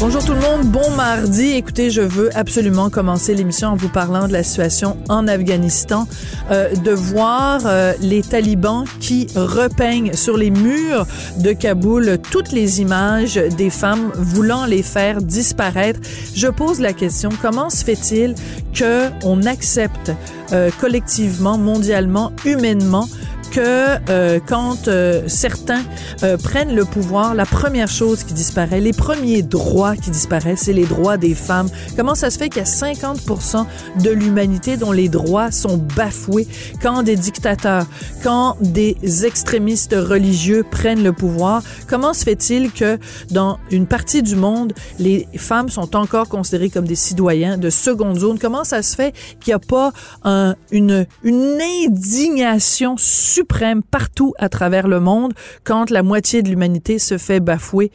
Bonjour tout le monde, bon mardi. Écoutez, je veux absolument commencer l'émission en vous parlant de la situation en Afghanistan, euh, de voir euh, les talibans qui repeignent sur les murs de Kaboul toutes les images des femmes voulant les faire disparaître. Je pose la question, comment se fait-il que on accepte euh, collectivement, mondialement, humainement que euh, quand euh, certains euh, prennent le pouvoir, la première chose qui disparaît, les premiers droits qui disparaissent, c'est les droits des femmes. Comment ça se fait qu'il y a 50% de l'humanité dont les droits sont bafoués quand des dictateurs, quand des extrémistes religieux prennent le pouvoir? Comment se fait-il que dans une partie du monde, les femmes sont encore considérées comme des citoyens de seconde zone? Comment ça se fait qu'il n'y a pas un, une, une indignation suprême partout à travers le monde quand la moitié de l'humanité se fait bafouer.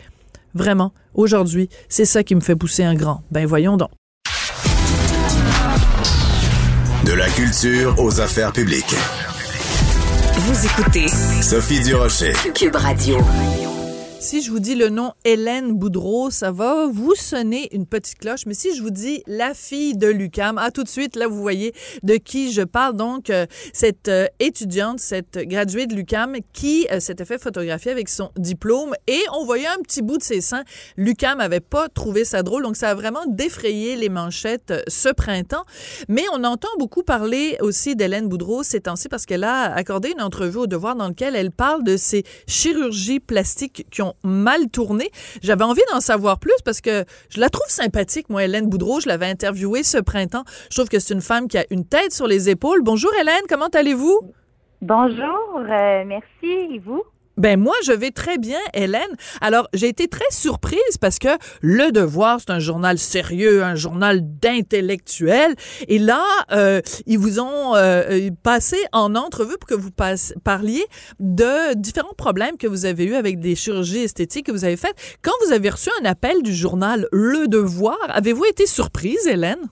Vraiment, aujourd'hui, c'est ça qui me fait pousser un grand. Ben voyons donc. De la culture aux affaires publiques. Vous écoutez Sophie Durocher. Cube Radio. Si je vous dis le nom Hélène Boudreau, ça va vous sonner une petite cloche. Mais si je vous dis la fille de Lucam, ah, tout de suite, là, vous voyez de qui je parle. Donc, euh, cette euh, étudiante, cette graduée de Lucam qui euh, s'était fait photographier avec son diplôme et on voyait un petit bout de ses seins. Lucam avait pas trouvé ça drôle. Donc, ça a vraiment défrayé les manchettes ce printemps. Mais on entend beaucoup parler aussi d'Hélène Boudreau ces temps-ci parce qu'elle a accordé une entrevue au devoir dans laquelle elle parle de ces chirurgies plastiques qui ont mal tourné. J'avais envie d'en savoir plus parce que je la trouve sympathique, moi, Hélène Boudreau. Je l'avais interviewée ce printemps. Je trouve que c'est une femme qui a une tête sur les épaules. Bonjour Hélène, comment allez-vous? Bonjour, euh, merci. Et vous? Ben moi, je vais très bien, Hélène. Alors, j'ai été très surprise parce que Le Devoir, c'est un journal sérieux, un journal d'intellectuels. Et là, euh, ils vous ont euh, passé en entrevue pour que vous parliez de différents problèmes que vous avez eus avec des chirurgies esthétiques que vous avez faites. Quand vous avez reçu un appel du journal Le Devoir, avez-vous été surprise, Hélène?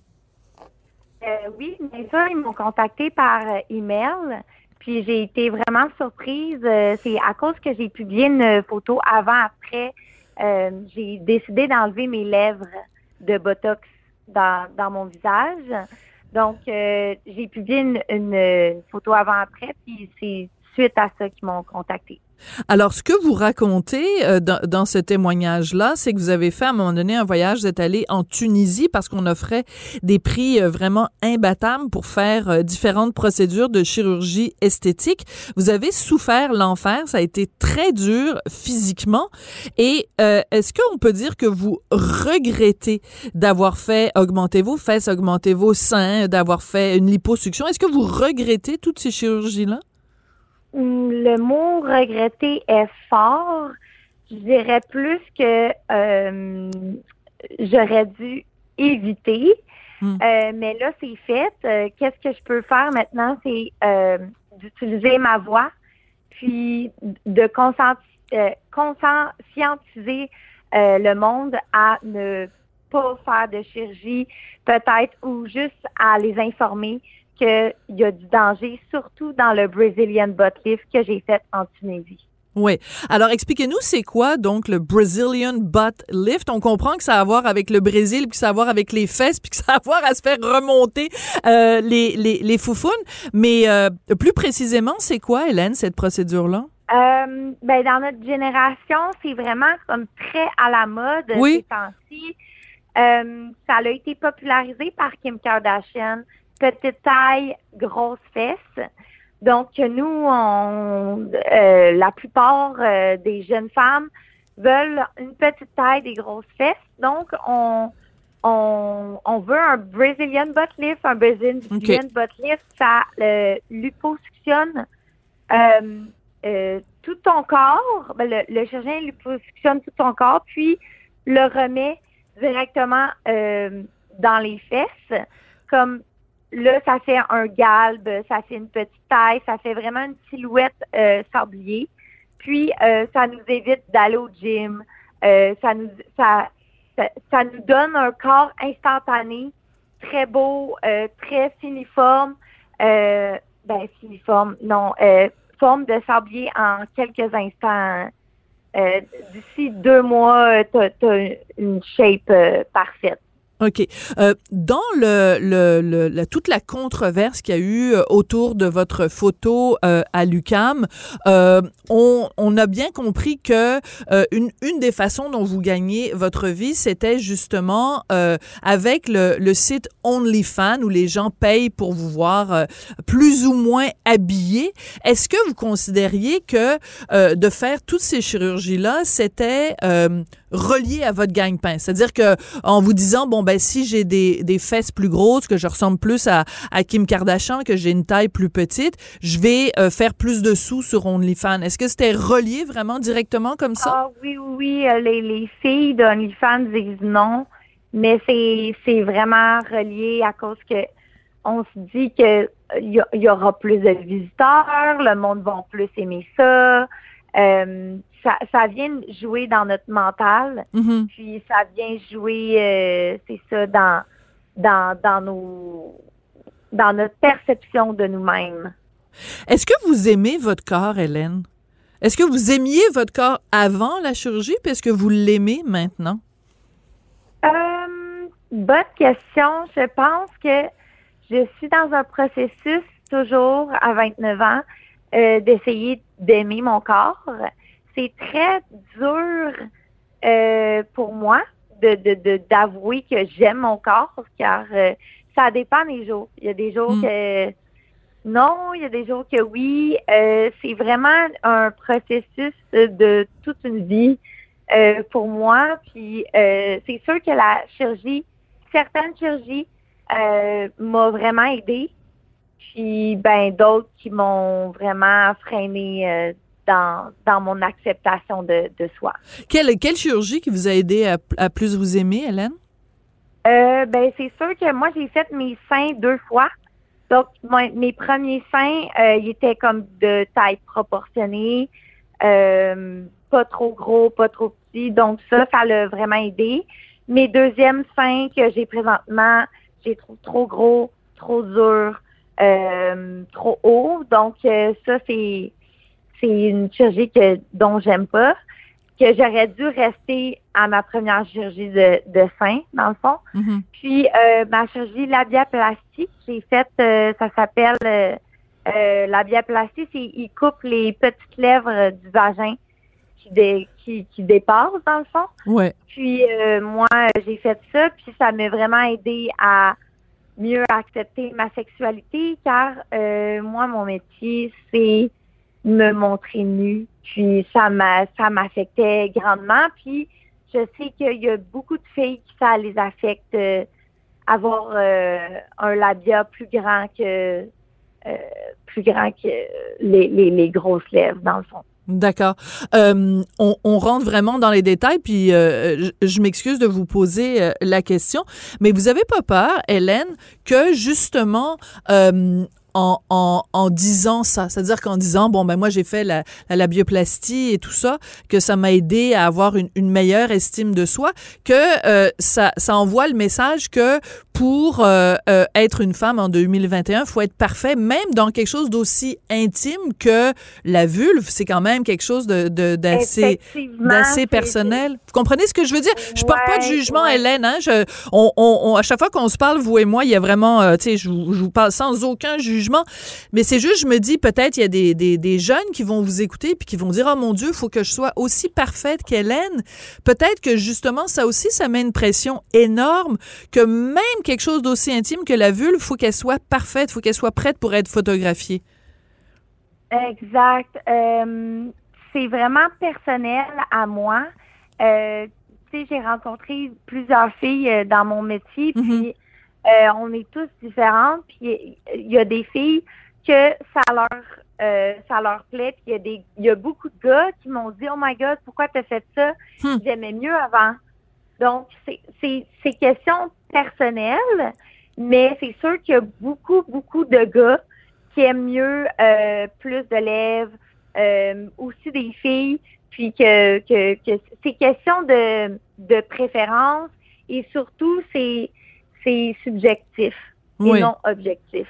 Euh, oui, bien ils m'ont contacté par email. Puis j'ai été vraiment surprise. Euh, c'est à cause que j'ai publié une photo avant-après. euh, j'ai décidé d'enlever mes lèvres de Botox dans, dans mon visage. Donc, euh, j'ai publié une, une, une photo avant-après, puis c'est à ça qu'ils m'ont contacté. Alors, ce que vous racontez euh, dans, dans ce témoignage-là, c'est que vous avez fait à un moment donné un voyage, vous êtes allé en Tunisie parce qu'on offrait des prix euh, vraiment imbattables pour faire euh, différentes procédures de chirurgie esthétique. Vous avez souffert l'enfer, ça a été très dur physiquement. Et euh, est-ce qu'on peut dire que vous regrettez d'avoir fait augmenter vos fesses, augmenter vos seins, d'avoir fait une liposuction? Est-ce que vous regrettez toutes ces chirurgies-là? Le mot regretter est fort. Je dirais plus que euh, j'aurais dû éviter. Hmm. Euh, mais là, c'est fait. Euh, Qu'est-ce que je peux faire maintenant? C'est euh, d'utiliser ma voix, puis de euh, conscientiser euh, le monde à ne pas faire de chirurgie, peut-être, ou juste à les informer qu'il y a du danger, surtout dans le Brazilian butt lift que j'ai fait en Tunisie. Oui. Alors, expliquez-nous, c'est quoi donc le Brazilian butt lift? On comprend que ça a à voir avec le Brésil, puis que ça a à voir avec les fesses, puis que ça a à voir à se faire remonter euh, les, les, les foufounes. Mais euh, plus précisément, c'est quoi, Hélène, cette procédure-là? Euh, ben, dans notre génération, c'est vraiment comme très à la mode Oui. ces temps-ci. Euh, ça a été popularisé par Kim Kardashian. Petite taille, grosse fesse. Donc, nous, on, euh, la plupart euh, des jeunes femmes veulent une petite taille, des grosses fesses. Donc, on, on, on veut un Brazilian butt lift. Un Brazilian butt lift, ça euh, liposuctionne euh, tout ton corps. Ben, le, le chirurgien liposuctionne tout ton corps, puis le remet directement dans les fesses. Comme là, ça fait un galbe, ça fait une petite taille, ça fait vraiment une silhouette euh, sablier. Puis, euh, ça nous évite d'aller au gym. Euh, ça, nous, donne un corps instantané, très beau, très finiforme. Ben, finiforme, non, forme de sablier en quelques instants. D'ici deux mois, tu as, une shape parfaite. OK. Euh, dans le, le, le la, toute la controverse qu'il y a eu euh, autour de votre photo euh, à l'UCAM, euh, on, on, a bien compris que euh, une, une des façons dont vous gagnez votre vie, c'était justement avec le, le site OnlyFans où les gens payent pour vous voir plus ou moins habillé. Est-ce que vous considériez que de faire toutes ces chirurgies-là, c'était relié à votre gagne-pain? C'est-à-dire que en vous disant, bon, ben, ben, si j'ai des, des fesses plus grosses, que je ressemble plus à, Kim Kardashian, que j'ai une taille plus petite, je vais euh, faire plus de sous sur OnlyFans. Est-ce que c'était relié vraiment directement comme ça? Ah oui, oui, oui. Euh, les, les filles d'OnlyFans disent non, mais c'est, vraiment relié à cause que on se dit que il euh, y, aura plus de visiteurs, le monde va plus aimer ça. Ça, ça vient jouer dans notre mental, mm-hmm. puis ça vient jouer, euh, c'est ça, dans, dans, dans, nos, dans notre perception de nous-mêmes. Est-ce que vous aimez votre corps, Hélène? Est-ce que vous aimiez votre corps avant la chirurgie, puis est-ce que vous l'aimez maintenant? Euh, bonne question. Je pense que je suis dans un processus toujours à 29 ans euh, d'essayer d'aimer mon corps c'est très dur euh, pour moi de, de, d'avouer que j'aime mon corps car euh, ça dépend des jours. Il y a des jours Mm. que non, il y a des jours que oui. Euh, c'est vraiment un processus de toute une vie pour moi. Puis c'est sûr que la chirurgie, certaines chirurgies m'a vraiment aidé. Puis ben d'autres qui m'ont vraiment freiné dans, dans mon acceptation de, de soi. Quelle, quelle chirurgie qui vous a aidé à, à plus vous aimer, Hélène? Euh, ben c'est sûr que moi j'ai fait mes seins deux fois. Donc moi, mes premiers seins, euh, ils étaient comme de taille proportionnée, euh, pas trop gros, pas trop petit. Donc ça, ça l'a vraiment aidé. Mes deuxièmes seins que j'ai présentement, j'ai trouvé trop gros, trop dur, trop haut. Donc ça c'est c'est une chirurgie que dont j'aime pas que j'aurais dû rester à ma première chirurgie de, de sein, dans le fond. Mm-hmm. Puis euh, ma chirurgie labiaplastie, j'ai fait, euh, ça s'appelle euh, euh, labiaplastie, c'est il coupe les petites lèvres du vagin qui, dé, qui, qui dépassent, dans le fond. Ouais. Puis moi, j'ai fait ça, puis ça m'a vraiment aidé à mieux accepter ma sexualité, car moi, mon métier, c'est me montrer nue. Puis ça m'a ça m'affectait grandement. Puis je sais qu'il y a beaucoup de filles qui ça les affecte euh, avoir euh, un labia plus grand que euh, plus grand que les, les, grosses lèvres, dans le fond. D'accord. On, rentre vraiment dans les détails, puis euh, je, m'excuse de vous poser la question, mais vous avez pas peur, Hélène, que justement en, en, en disant ça, c'est-à-dire qu'en disant bon ben moi j'ai fait la, la labioplastie et tout ça, que ça m'a aidé à avoir une, une, meilleure estime de soi, que euh, ça, ça envoie le message que pour euh, euh, être une femme en 2021, faut être parfait, même dans quelque chose d'aussi intime que la vulve, c'est quand même quelque chose de d'assez d'assez personnel. Vous comprenez ce que je veux dire? Je porte pas de jugement, ouais. Hélène. Hein? Je, on, on, à chaque fois qu'on se parle, vous et moi, il y a vraiment, euh, tu sais, je, je vous parle sans aucun jugement, mais c'est juste, je me dis, peut-être il y a des, des, des, jeunes qui vont vous écouter puis qui vont dire, oh mon Dieu, il faut que je sois aussi parfaite qu'Hélène. Peut-être que justement, ça aussi, ça met une pression énorme que même quelque chose d'aussi intime que la vulve, faut qu'elle soit parfaite, faut qu'elle soit prête pour être photographiée. Exact. Euh, c'est vraiment personnel à moi. Euh, tu sais, j'ai rencontré plusieurs filles euh, dans mon métier, Mhm. puis euh, on est tous différentes. Puis il y a des filles que ça leur euh, ça leur plaît. Puis il y a des il y a beaucoup de gars qui m'ont dit Oh my God, pourquoi t'as fait ça? Hmm. J'aimais mieux avant. Donc, c'est c'est c'est question personnelle, mais c'est sûr qu'il y a beaucoup, beaucoup de gars qui aiment mieux euh, plus de lèvres, euh, aussi des filles, puis que, que, que c'est question de, de préférence et surtout c'est c'est subjectif et non objectif.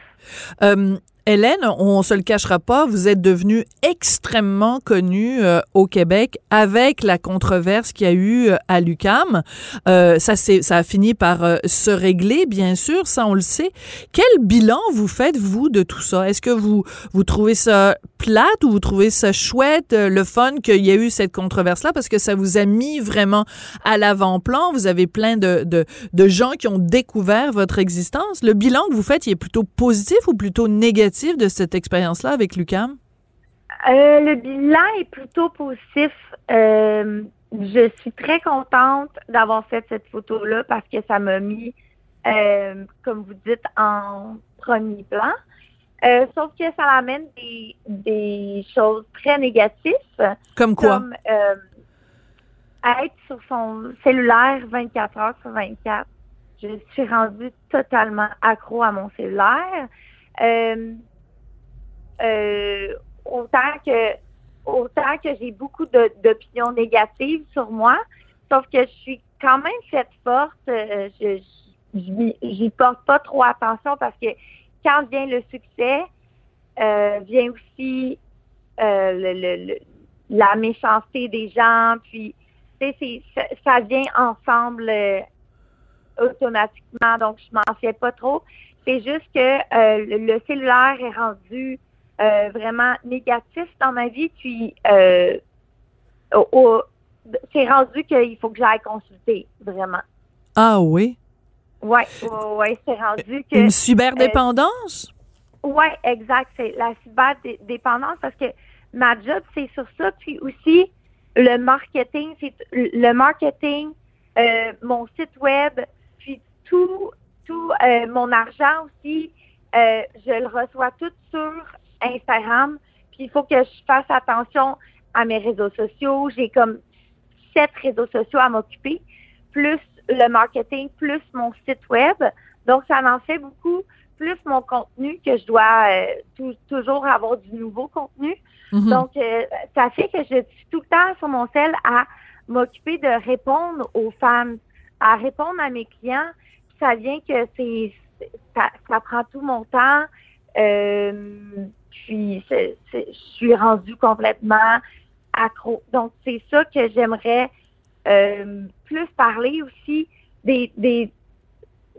Euh, Hélène, on se le cachera pas, vous êtes devenue extrêmement connue euh, au Québec avec la controverse qu'il y a eu euh, à l'UCAM. Euh, ça, ça a fini par euh, se régler, bien sûr, ça on le sait. Quel bilan vous faites vous de tout ça? Est-ce que vous vous trouvez ça plate ou vous trouvez ça chouette, le fun qu'il y a eu cette controverse-là? Parce que ça vous a mis vraiment à l'avant-plan. Vous avez plein de, de de gens qui ont découvert votre existence. Le bilan que vous faites, il est plutôt positif ou plutôt négatif? De cette expérience-là avec l'UCAM? Euh, le bilan est plutôt positif. Euh, je suis très contente d'avoir fait cette photo-là parce que ça m'a mis, euh, comme vous dites, en premier plan. sauf que ça amène des, des, choses très négatives. Comme quoi? Comme être sur son cellulaire 24 heures sur 24. Je suis rendue totalement accro à mon cellulaire. Euh, euh, autant que autant que j'ai beaucoup d'opinions négatives sur moi, sauf que je suis quand même cette forte, euh, je j'y porte pas trop attention parce que quand vient le succès, vient aussi la méchanceté des gens, puis ça, ça vient ensemble automatiquement, donc je m'en fais pas trop. C'est juste que euh, le, cellulaire est rendu euh, vraiment négatif dans ma vie, puis euh, c'est rendu qu'il faut que j'aille consulter, vraiment. Ah oui? Oui, ouais, c'est rendu que... Une cyberdépendance? oui, exact. C'est la cyberdépendance parce que ma job, c'est sur ça. Puis aussi, le marketing, c'est le marketing, mon site web, puis tout euh, mon argent aussi, euh, je le reçois tout sur Instagram. Puis il faut que je fasse attention à mes réseaux sociaux. J'ai comme sept réseaux sociaux à m'occuper, plus le marketing, plus mon site web. Donc, ça en fait beaucoup, plus mon contenu que je dois euh, toujours avoir du nouveau contenu. Mm-hmm. Donc, ça fait que je suis tout le temps sur mon sel à m'occuper de répondre aux femmes, à répondre à mes clients, ça vient que c'est ça, prend tout mon temps. Euh, puis je suis rendue complètement accro. Donc c'est ça que j'aimerais euh, plus parler aussi des, des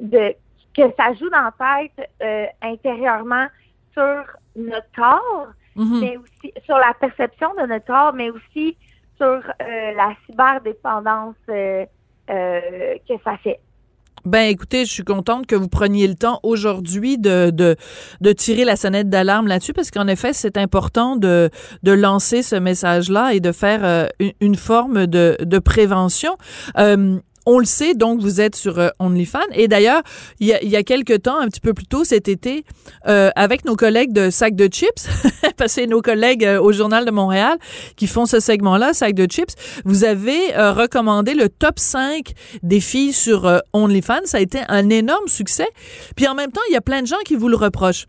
de que ça joue dans la tête euh, intérieurement sur notre corps, mm-hmm. mais aussi sur la perception de notre corps, mais aussi sur la cyberdépendance que ça fait. Ben écoutez, je suis contente que vous preniez le temps aujourd'hui de, de, de, tirer la sonnette d'alarme là-dessus parce qu'en effet, c'est important de, de lancer ce message-là et de faire euh, une, forme de, de prévention. Euh, on le sait, donc vous êtes sur euh, OnlyFans. Et d'ailleurs, il y a, y a quelques temps, un petit peu plus tôt cet été, euh, avec nos collègues de Sac de Chips, parce que nos collègues euh, au Journal de Montréal qui font ce segment-là, Sac de Chips, vous avez recommandé le top 5 des filles sur OnlyFans. Ça a été un énorme succès. Puis en même temps, il y a plein de gens qui vous le reprochent.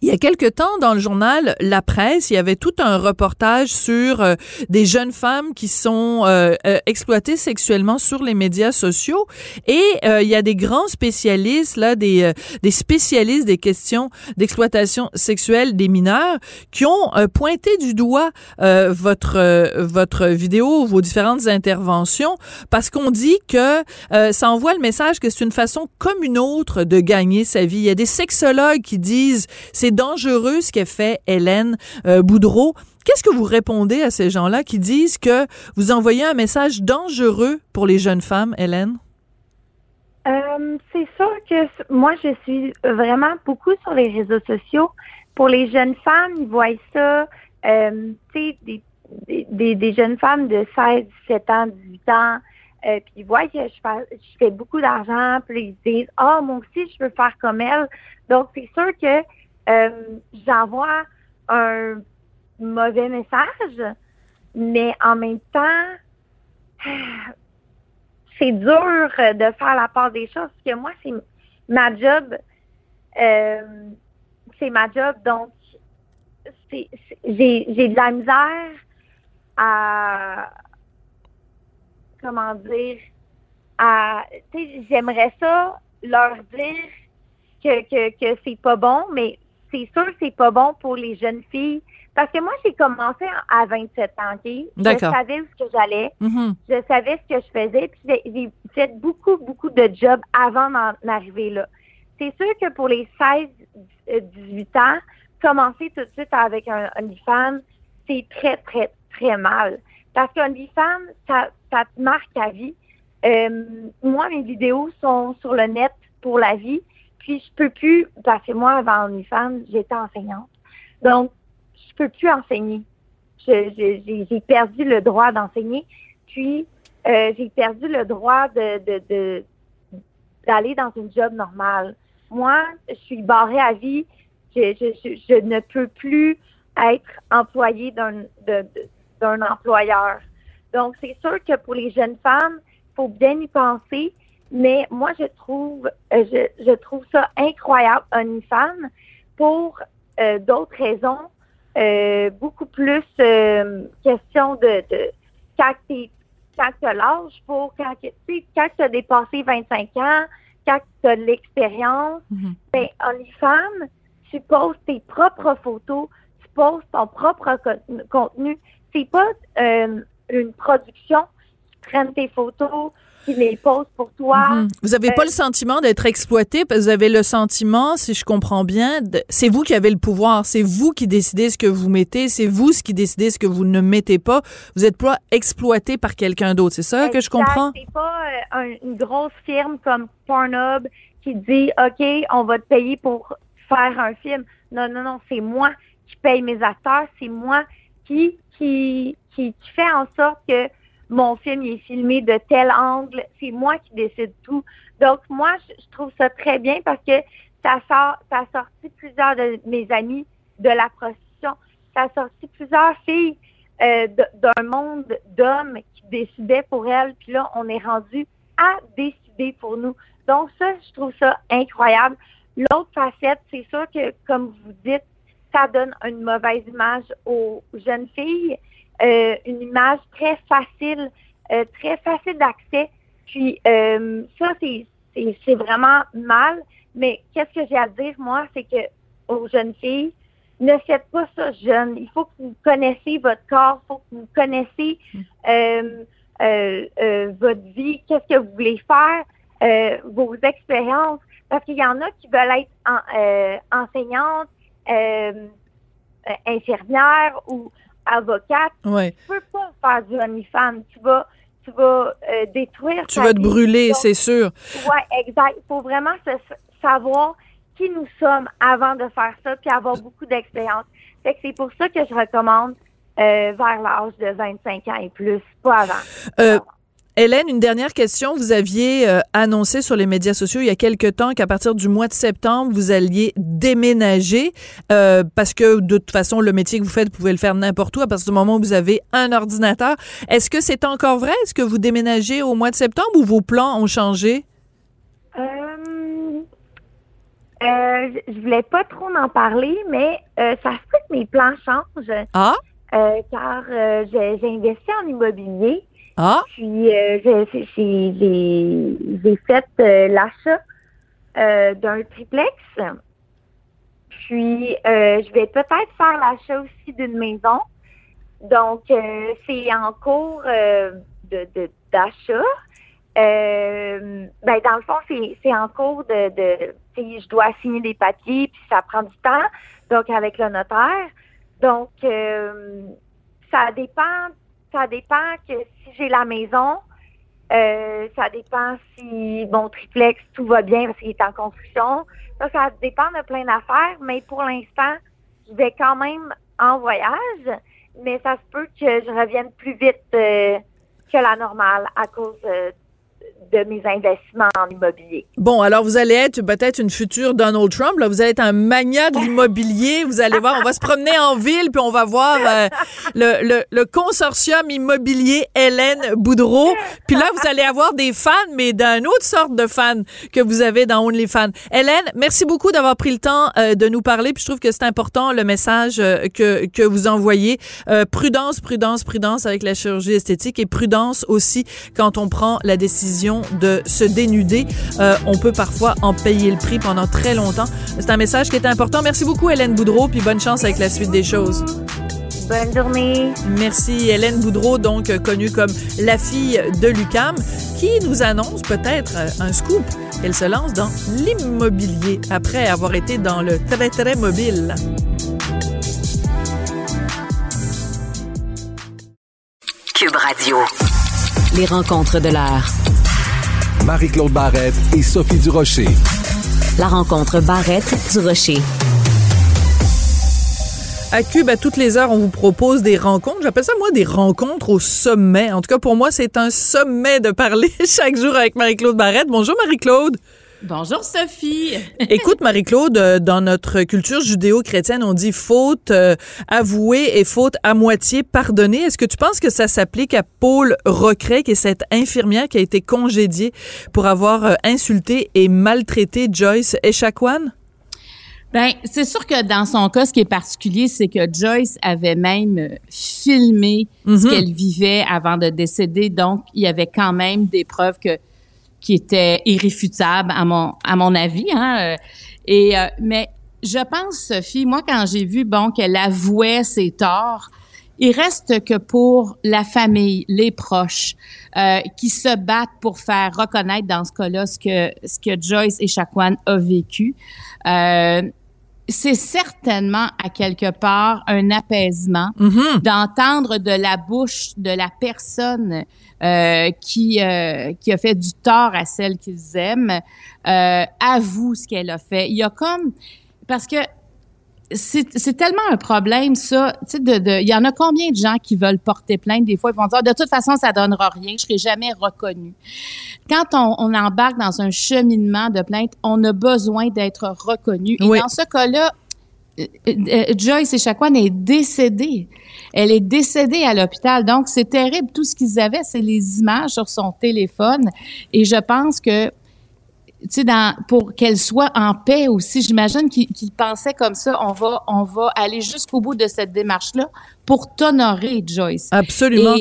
Il y a quelque temps, dans le journal La Presse, il y avait tout un reportage sur euh, des jeunes femmes qui sont euh, euh, exploitées sexuellement sur les médias sociaux. Et il y a des grands spécialistes, là, des, des spécialistes des questions d'exploitation sexuelle des mineurs, qui ont pointé du doigt votre, votre vidéo, vos différentes interventions, parce qu'on dit que ça envoie le message que c'est une façon comme une autre de gagner sa vie. Il y a des sexologues qui disent c'est dangereux ce qu'a fait Hélène euh, Boudreau. Qu'est-ce que vous répondez à ces gens-là qui disent que vous envoyez un message dangereux pour les jeunes femmes, Hélène? Euh, c'est sûr que moi, je suis vraiment beaucoup sur les réseaux sociaux. Pour les jeunes femmes, ils voient ça, euh, tu sais, des, jeunes femmes de 16, 17 ans, 18 ans, puis ils voient que je fais, beaucoup d'argent, puis ils disent, ah, moi aussi, je veux faire comme elle. Donc, c'est sûr que euh, j'envoie un mauvais message, mais en même temps, c'est dur de faire la part des choses parce que moi, c'est ma job. Euh, c'est ma job, donc j'ai, de la misère à, comment dire, à, j'aimerais ça leur dire que, que, que c'est pas bon, mais c'est sûr que c'est pas bon pour les jeunes filles. Parce que moi, j'ai commencé à 27 ans, OK? Je savais où ce que j'allais Mhm. je savais ce que je faisais, puis j'ai- fait beaucoup, beaucoup de jobs avant d'en arriver là. C'est sûr que pour les 16, euh, 18 ans, commencer tout de suite avec un OnlyFans, c'est très, très, très mal. Parce qu'OnlyFans, ça, ça te marque à vie. Euh, moi, mes vidéos sont sur le net pour la vie, puis je peux plus, parce que moi, avant OnlyFans, j'étais enseignante. Donc, je peux plus enseigner. J'ai perdu le droit d'enseigner. Puis, euh, j'ai perdu le droit d'aller dans une job normale. Moi, je suis barrée à vie. Je, je, ne peux plus être employée d'un employeur. Donc, c'est sûr que pour les jeunes femmes, il faut bien y penser. Mais moi, je trouve, euh, je, je trouve ça incroyable, OnlyFans, pour euh, d'autres raisons, euh, beaucoup plus euh, question de, de quand tu as l'âge pour quand tu sais, quand tu as dépassé 25 ans, quand tu as de l'expérience, Mhm. ben OnlyFans, tu poses tes propres photos, tu poses ton propre co- contenu. C'est pas euh, une production qui prennent tes photos, qui les pose pour toi. Mhm. Vous avez pas Euh, le sentiment d'être exploité? Parce que vous avez le sentiment, si je comprends bien, de- c'est vous qui avez le pouvoir, c'est vous qui décidez ce que vous mettez, c'est vous qui décidez ce que vous ne mettez pas. Vous êtes pas exploité par quelqu'un d'autre, c'est ça que je comprends? C'est pas euh, un- une grosse firme comme Pornhub qui dit OK, on va te payer pour faire un film. Non, non, non, c'est moi qui paye mes acteurs, c'est moi qui qui qui, qui fait en sorte que mon film il est filmé de tel angle, c'est moi qui décide tout. Donc moi, je, je trouve ça très bien parce que ça sort, ça a sorti plusieurs de mes amis de la prostitution. Ça a sorti plusieurs filles euh, d'un monde d'hommes qui décidaient pour elles, puis là, on est rendu à décider pour nous. Donc ça, je trouve ça incroyable. L'autre facette, c'est sûr que, comme vous dites, ça donne une mauvaise image aux jeunes filles, euh, une image très facile, euh, très facile d'accès. Puis euh, ça, c'est vraiment mal. Mais qu'est-ce que j'ai à dire, moi, c'est que aux jeunes filles, ne faites pas ça jeune. Il faut que vous connaissiez votre corps, il faut que vous connaissiez euh, euh, euh, votre vie, qu'est-ce que vous voulez faire, euh, vos expériences. Parce qu'il y en a qui veulent être en- euh, enseignantes, infirmières ou avocates. Ouais. Tu peux pas faire du OnlyFans. Tu vas, tu vas euh, détruire Tu vas te brûler, c'est sûr. Ouais, exact. Il faut vraiment se- savoir qui nous sommes avant de faire ça, puis avoir beaucoup d'expérience. Fait que c'est pour ça que je recommande euh, vers l'âge de 25 ans et plus, pas avant. Euh, Hélène, une dernière question. Vous aviez euh, annoncé sur les médias sociaux il y a quelque temps qu'à partir du mois de septembre, vous alliez déménager euh, parce que de toute façon, le métier que vous faites, vous pouvez le faire n'importe où à partir du moment où vous avez un ordinateur. Est-ce que c'est encore vrai? Est-ce que vous déménagez au mois de septembre ou vos plans ont changé? Euh, euh, je- voulais pas trop en parler, mais ça se peut que mes plans changent, Ah? car j'ai investi en immobilier. Ah? Puis euh, j'ai- fait euh, l'achat euh, d'un triplex. Puis je vais peut-être faire l'achat aussi d'une maison. Donc c'est en cours euh, de de- d'achat. Ben dans le fond c'est en cours de, de je dois signer des papiers puis ça prend du temps. Donc avec le notaire. Donc ça dépend ça dépend que si j'ai la maison, euh, ça dépend si mon triplex, tout va bien parce qu'il est en construction. Ça, ça dépend de plein d'affaires, mais pour l'instant, je vais quand même en voyage, mais ça se peut que je revienne plus vite euh, que la normale à cause euh, de mes investissements en immobilier. Bon, alors vous allez être peut-être une future Donald Trump. Là, vous allez être un mania de l'immobilier. Vous allez voir, on va se promener en ville puis on va voir euh, le, le, le, consortium immobilier Hélène Boudreau. Puis là, vous allez avoir des fans, mais d'une autre sorte de fans que vous avez dans OnlyFans. Hélène, merci beaucoup d'avoir pris le temps euh, de nous parler. Puis je trouve que c'est important le message euh, que que vous envoyez. prudence, prudence, prudence avec la chirurgie esthétique et prudence aussi quand on prend la décision de se dénuder. Euh, on peut parfois en payer le prix pendant très longtemps. C'est un message qui est important. Merci beaucoup, Hélène Boudreau, puis bonne chance avec la suite des choses. Bonne journée. Merci, Hélène Boudreau, donc connue comme la fille de Lucam, qui nous annonce peut-être un scoop. Elle se lance dans l'immobilier après avoir été dans le très très mobile. Cube Radio. Les rencontres de l'art. Marie-Claude Barrette et Sophie Durocher. La rencontre Barrette-Durocher. À Cube, à toutes les heures, on vous propose des rencontres. J'appelle ça, moi, des rencontres au sommet. En tout cas, pour moi, c'est un sommet de parler chaque jour avec Marie-Claude Barrette. Bonjour, Marie-Claude. Bonjour Sophie. Écoute Marie-Claude, euh, dans notre culture judéo-chrétienne, on dit faute euh, avouée et faute à moitié pardonnée. Est-ce que tu penses que ça s'applique à Paul Recret, qui est cette infirmière qui a été congédiée pour avoir euh, insulté et maltraité Joyce Echaquan? Ben, c'est sûr que dans son cas, ce qui est particulier, c'est que Joyce avait même filmé ce Mhm. qu'elle vivait avant de décéder. Donc, il y avait quand même des preuves que qui étaient irréfutables à mon à mon avis. Hein. euh, Et euh, mais je pense, Sophie, moi quand j'ai vu bon qu'elle avouait ses torts, il reste que pour la famille, les proches, euh, qui se battent pour faire reconnaître dans ce cas-là ce que ce que Joyce et Chacuan a vécu. Euh, c'est certainement à quelque part un apaisement Mhm. d'entendre de la bouche de la personne euh, qui euh, qui a fait du tort à celle qu'ils aiment euh, avoue ce qu'elle a fait. Il y a comme parce que c'est tellement un problème ça, de, de il y en a combien de gens qui veulent porter plainte? Des fois ils vont dire de toute façon ça donnera rien, je serai jamais reconnu. Quand on, on embarque dans un cheminement de plainte, on a besoin d'être reconnu. Et Oui. dans ce cas-là, euh, euh, Joyce Echaquan est décédée. Elle est décédée à l'hôpital. Donc, c'est terrible. Tout ce qu'ils avaient, c'est les images sur son téléphone. Et je pense que, tu sais, dans, pour qu'elle soit en paix aussi, j'imagine qu'ils qu'ils pensaient comme ça. On va, on va aller jusqu'au bout de cette démarche-là pour t'honorer, Joyce. Absolument.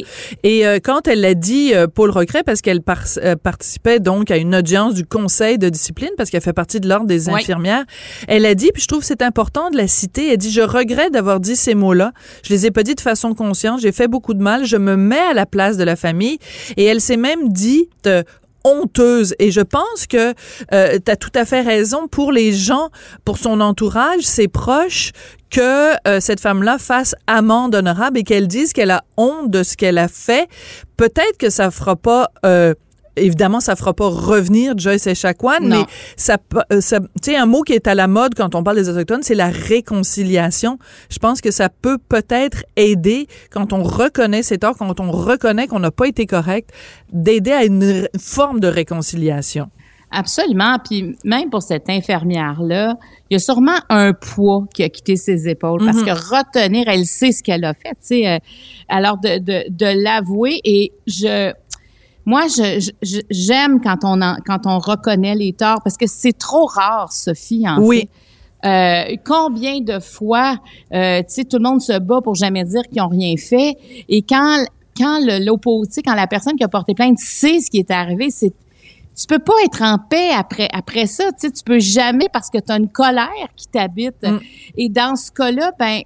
Et- Et, euh, quand elle l'a dit, euh, Paul Recret, parce qu'elle par- euh, participait donc à une audience du conseil de discipline, parce qu'elle fait partie de l'ordre des Oui. infirmières, elle a dit, puis je trouve que c'est important de la citer, elle dit, je regrette d'avoir dit ces mots-là. Je les ai pas dit de façon consciente, j'ai fait beaucoup de mal, je me mets à la place de la famille. Et elle s'est même dit, euh, honteuse. Et je pense que euh, tu as tout à fait raison pour les gens pour son entourage ses proches que euh, cette femme-là fasse amende honorable et qu'elle dise qu'elle a honte de ce qu'elle a fait. Peut-être que ça fera pas euh, Évidemment, ça fera pas revenir Joyce Echaquan, Non. mais ça, euh, ça tu sais, un mot qui est à la mode quand on parle des autochtones, c'est la réconciliation. Je pense que ça peut peut-être aider quand on reconnaît ses torts, quand on reconnaît qu'on n'a pas été correct, d'aider à une forme de réconciliation. Absolument. Puis même pour cette infirmière-là, il y a sûrement un poids qui a quitté ses épaules parce que retenir, elle sait ce qu'elle a fait. Tu sais, euh, alors de, de, de l'avouer et je, moi, j'aime quand on en- quand on reconnaît les torts parce que c'est trop rare, Sophie. En Oui. fait. Euh, combien de fois, euh, tu sais, tout le monde se bat pour jamais dire qu'ils ont rien fait. Et quand quand l'opposé, quand la personne qui a porté plainte sait ce qui est arrivé, c'est tu peux pas être en paix après après ça, tu sais, tu peux jamais parce que tu as une colère qui t'habite. Mm. Et dans ce cas-là, ben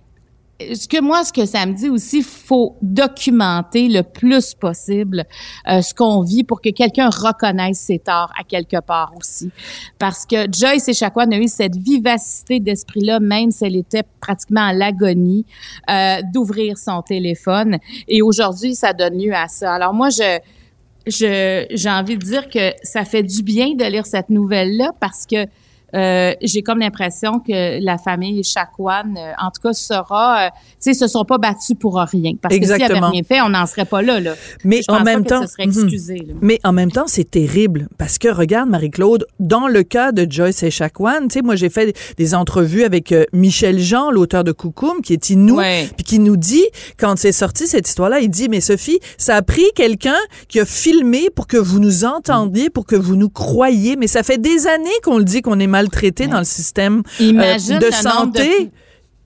ce que moi, ce que ça me dit aussi, faut documenter le plus possible euh, ce qu'on vit pour que quelqu'un reconnaisse ses torts à quelque part aussi. Parce que Joyce Echaquan a eu cette vivacité d'esprit-là, même si elle était pratiquement à l'agonie, euh, d'ouvrir son téléphone. Et aujourd'hui, ça donne lieu à ça. Alors moi, je j'ai envie de dire que ça fait du bien de lire cette nouvelle-là parce que euh, j'ai comme l'impression que la famille Chakwan, euh, en tout cas, sera, euh, tu sais, se sont pas battus pour rien. Parce que s'ils avaient rien fait, on n'en serait pas là, là. Mais Je en pense même pas temps, que ce serait excusé, là. Mais en même temps, c'est terrible parce que regarde Marie-Claude, dans le cas de Joyce Echaquan, tu sais, moi j'ai fait des entrevues avec euh, Michel Jean, l'auteur de Coucoum, qui est inou, Ouais. puis qui nous dit quand c'est sorti cette histoire-là, il dit mais Sophie, ça a pris quelqu'un qui a filmé pour que vous nous entendiez, pour que vous nous croyiez, mais ça fait des années qu'on le dit qu'on est maltraité dans le système euh, Imagine de santé.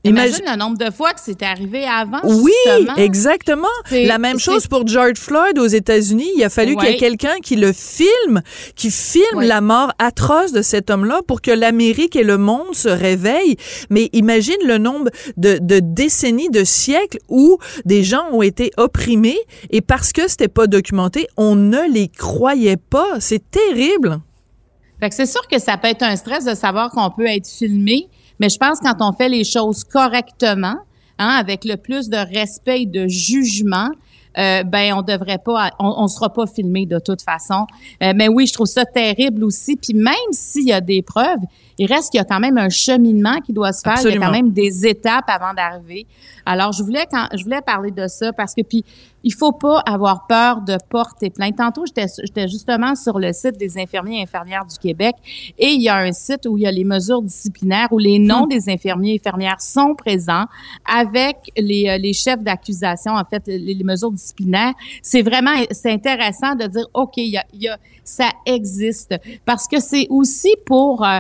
Imagine le nombre de fois que c'est arrivé avant, Oui, justement. exactement. La même chose pour George Floyd aux États-Unis. Il a fallu qu'il y ait quelqu'un qui le filme, qui filme Ouais. la mort atroce de cet homme-là pour que l'Amérique et le monde se réveillent. Mais imagine le nombre de, de décennies, de siècles où des gens ont été opprimés et parce que c'était pas documenté, on ne les croyait pas. C'est terrible. Fait que c'est sûr que ça peut être un stress de savoir qu'on peut être filmé, mais je pense quand on fait les choses correctement, hein, avec le plus de respect et de jugement, euh, ben on devrait pas, on, on sera pas filmé de toute façon. Euh, mais oui, je trouve ça terrible aussi. Puis même s'il y a des preuves, il reste qu'il y a quand même un cheminement qui doit se faire. Il y a quand même des étapes avant d'arriver. Alors je voulais quand je voulais parler de ça parce que puis il faut pas avoir peur de porter plainte. Tantôt j'étais j'étais justement sur le site des infirmiers et infirmières du Québec et il y a un site où il y a les mesures disciplinaires où les noms des infirmiers et infirmières sont présents avec les, euh, les chefs d'accusation en fait les, les mesures disciplinaires. C'est vraiment c'est intéressant de dire OK, il y a, il y a ça existe parce que c'est aussi pour euh,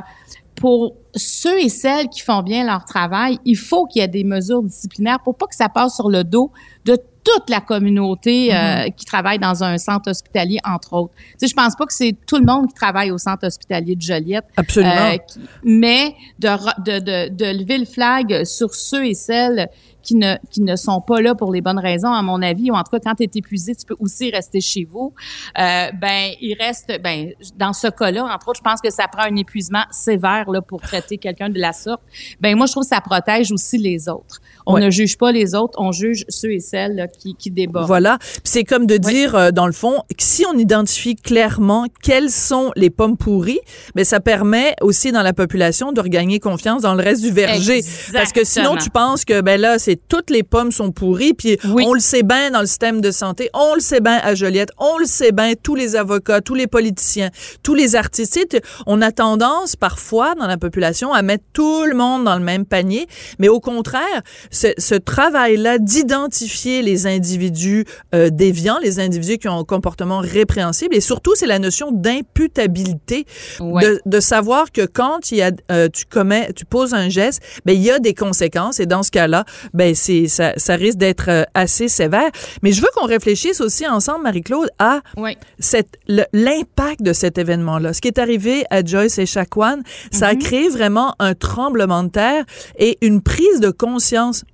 pour ceux et celles qui font bien leur travail, il faut qu'il y ait des mesures disciplinaires pour pas que ça passe sur le dos de toute la communauté euh, qui travaille dans un centre hospitalier, entre autres. Tu sais, je pense pas que c'est tout le monde qui travaille au centre hospitalier de Joliette. Absolument. euh, qui- mais de, re- de, de, de lever le flag sur ceux et celles qui ne, qui ne sont pas là pour les bonnes raisons, à mon avis, ou en tout cas, quand tu es épuisé, tu peux aussi rester chez vous. Euh, ben, il reste, ben, dans ce cas-là, entre autres, je pense que ça prend un épuisement sévère là, pour traiter quelqu'un de la sorte. Ben, moi, je trouve que ça protège aussi les autres. On Ouais. ne juge pas les autres, on juge ceux et celles là, qui, qui débordent. Voilà. C'est comme de dire, euh, dans le fond, que si on identifie clairement quelles sont les pommes pourries, ben ça permet aussi dans la population de regagner confiance dans le reste du verger. Parce que sinon, Exactement. tu penses que ben là, c'est toutes les pommes sont pourries, puis Oui. on le sait bien dans le système de santé, on le sait bien à Joliette, on le sait bien tous les avocats, tous les politiciens, tous les artistes. On a tendance parfois dans la population à mettre tout le monde dans le même panier, mais au contraire, ce, ce travail-là d'identifier les individus euh, déviants, les individus qui ont un comportement répréhensible, et surtout, c'est la notion d'imputabilité, Ouais. de, de savoir que quand il y a, euh, tu commets, tu poses un geste, ben il y a des conséquences, et dans ce cas-là, ben c'est ça, ça risque d'être euh, assez sévère. Mais je veux qu'on réfléchisse aussi ensemble, Marie-Claude, à Ouais. cette l'impact de cet événement-là. Ce qui est arrivé à Joyce et Shaquan, ça a créé vraiment un tremblement de terre et une prise de conscience.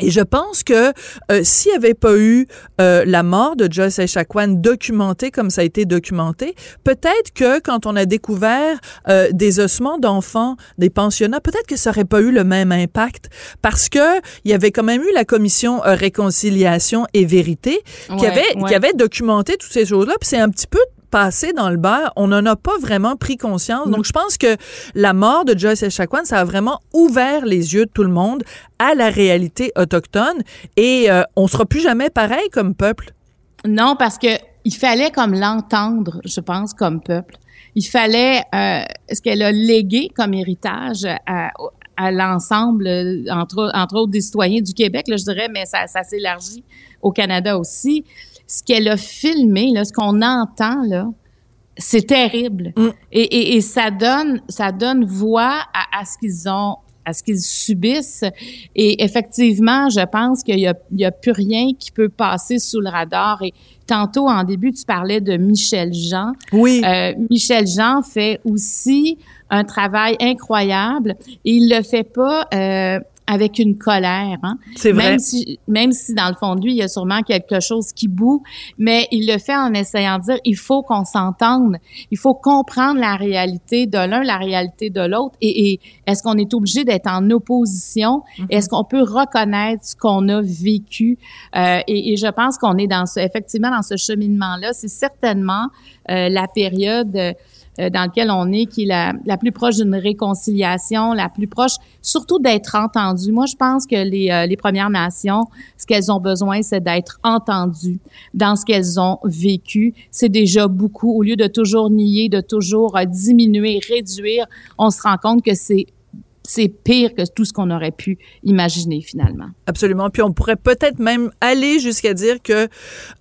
Et je pense que euh, s'il n'y avait pas eu euh, la mort de Joyce Echaquan documentée comme ça a été documenté, peut-être que quand on a découvert euh, des ossements d'enfants, des pensionnats, peut-être que ça n'aurait pas eu le même impact parce que il y avait quand même eu la commission euh, réconciliation et vérité qui Ouais, avait ouais. qui avait documenté toutes ces choses-là, puis c'est un petit peu passé dans le beurre, on n'en a pas vraiment pris conscience. Donc, je pense que la mort de Joyce Echaquan, ça a vraiment ouvert les yeux de tout le monde à la réalité autochtone et euh, on sera plus jamais pareil comme peuple. Non, parce que il fallait comme l'entendre, je pense, comme peuple. Il fallait euh, ce qu'elle a légué comme héritage à, l'ensemble, euh, entre, entre autres des citoyens du Québec, je dirais, mais ça, ça s'élargit au Canada aussi. Ce qu'elle a filmé, là, ce qu'on entend, là, c'est terrible. Mm. Et, et, et ça donne, ça donne voix à, à ce qu'ils ont à ce qu'ils subissent. Et effectivement, je pense qu'il y a, il y a plus rien qui peut passer sous le radar. Et tantôt, en début, tu parlais de Michel Jean. Oui. Euh, Michel Jean fait aussi un travail incroyable et il le fait pas euh, avec une colère. Hein? C'est vrai. Même si, même si dans le fond de lui, il y a sûrement quelque chose qui boue, mais il le fait en essayant de dire, il faut qu'on s'entende, il faut comprendre la réalité de l'un, la réalité de l'autre, et, et est-ce qu'on est obligé d'être en opposition? Mm-hmm. Est-ce qu'on peut reconnaître ce qu'on a vécu? Euh, et, et je pense qu'on est dans ce, effectivement dans ce cheminement-là. C'est certainement euh, la période euh, dans lequel on est, qui est la, la plus proche d'une réconciliation, la plus proche, surtout d'être entendu. Moi, je pense que les, euh, les Premières Nations, ce qu'elles ont besoin, c'est d'être entendues dans ce qu'elles ont vécu. C'est déjà beaucoup. Au lieu de toujours nier, de toujours euh, diminuer, réduire, on se rend compte que c'est c'est pire que tout ce qu'on aurait pu imaginer finalement. Absolument. Puis on pourrait peut-être même aller jusqu'à dire que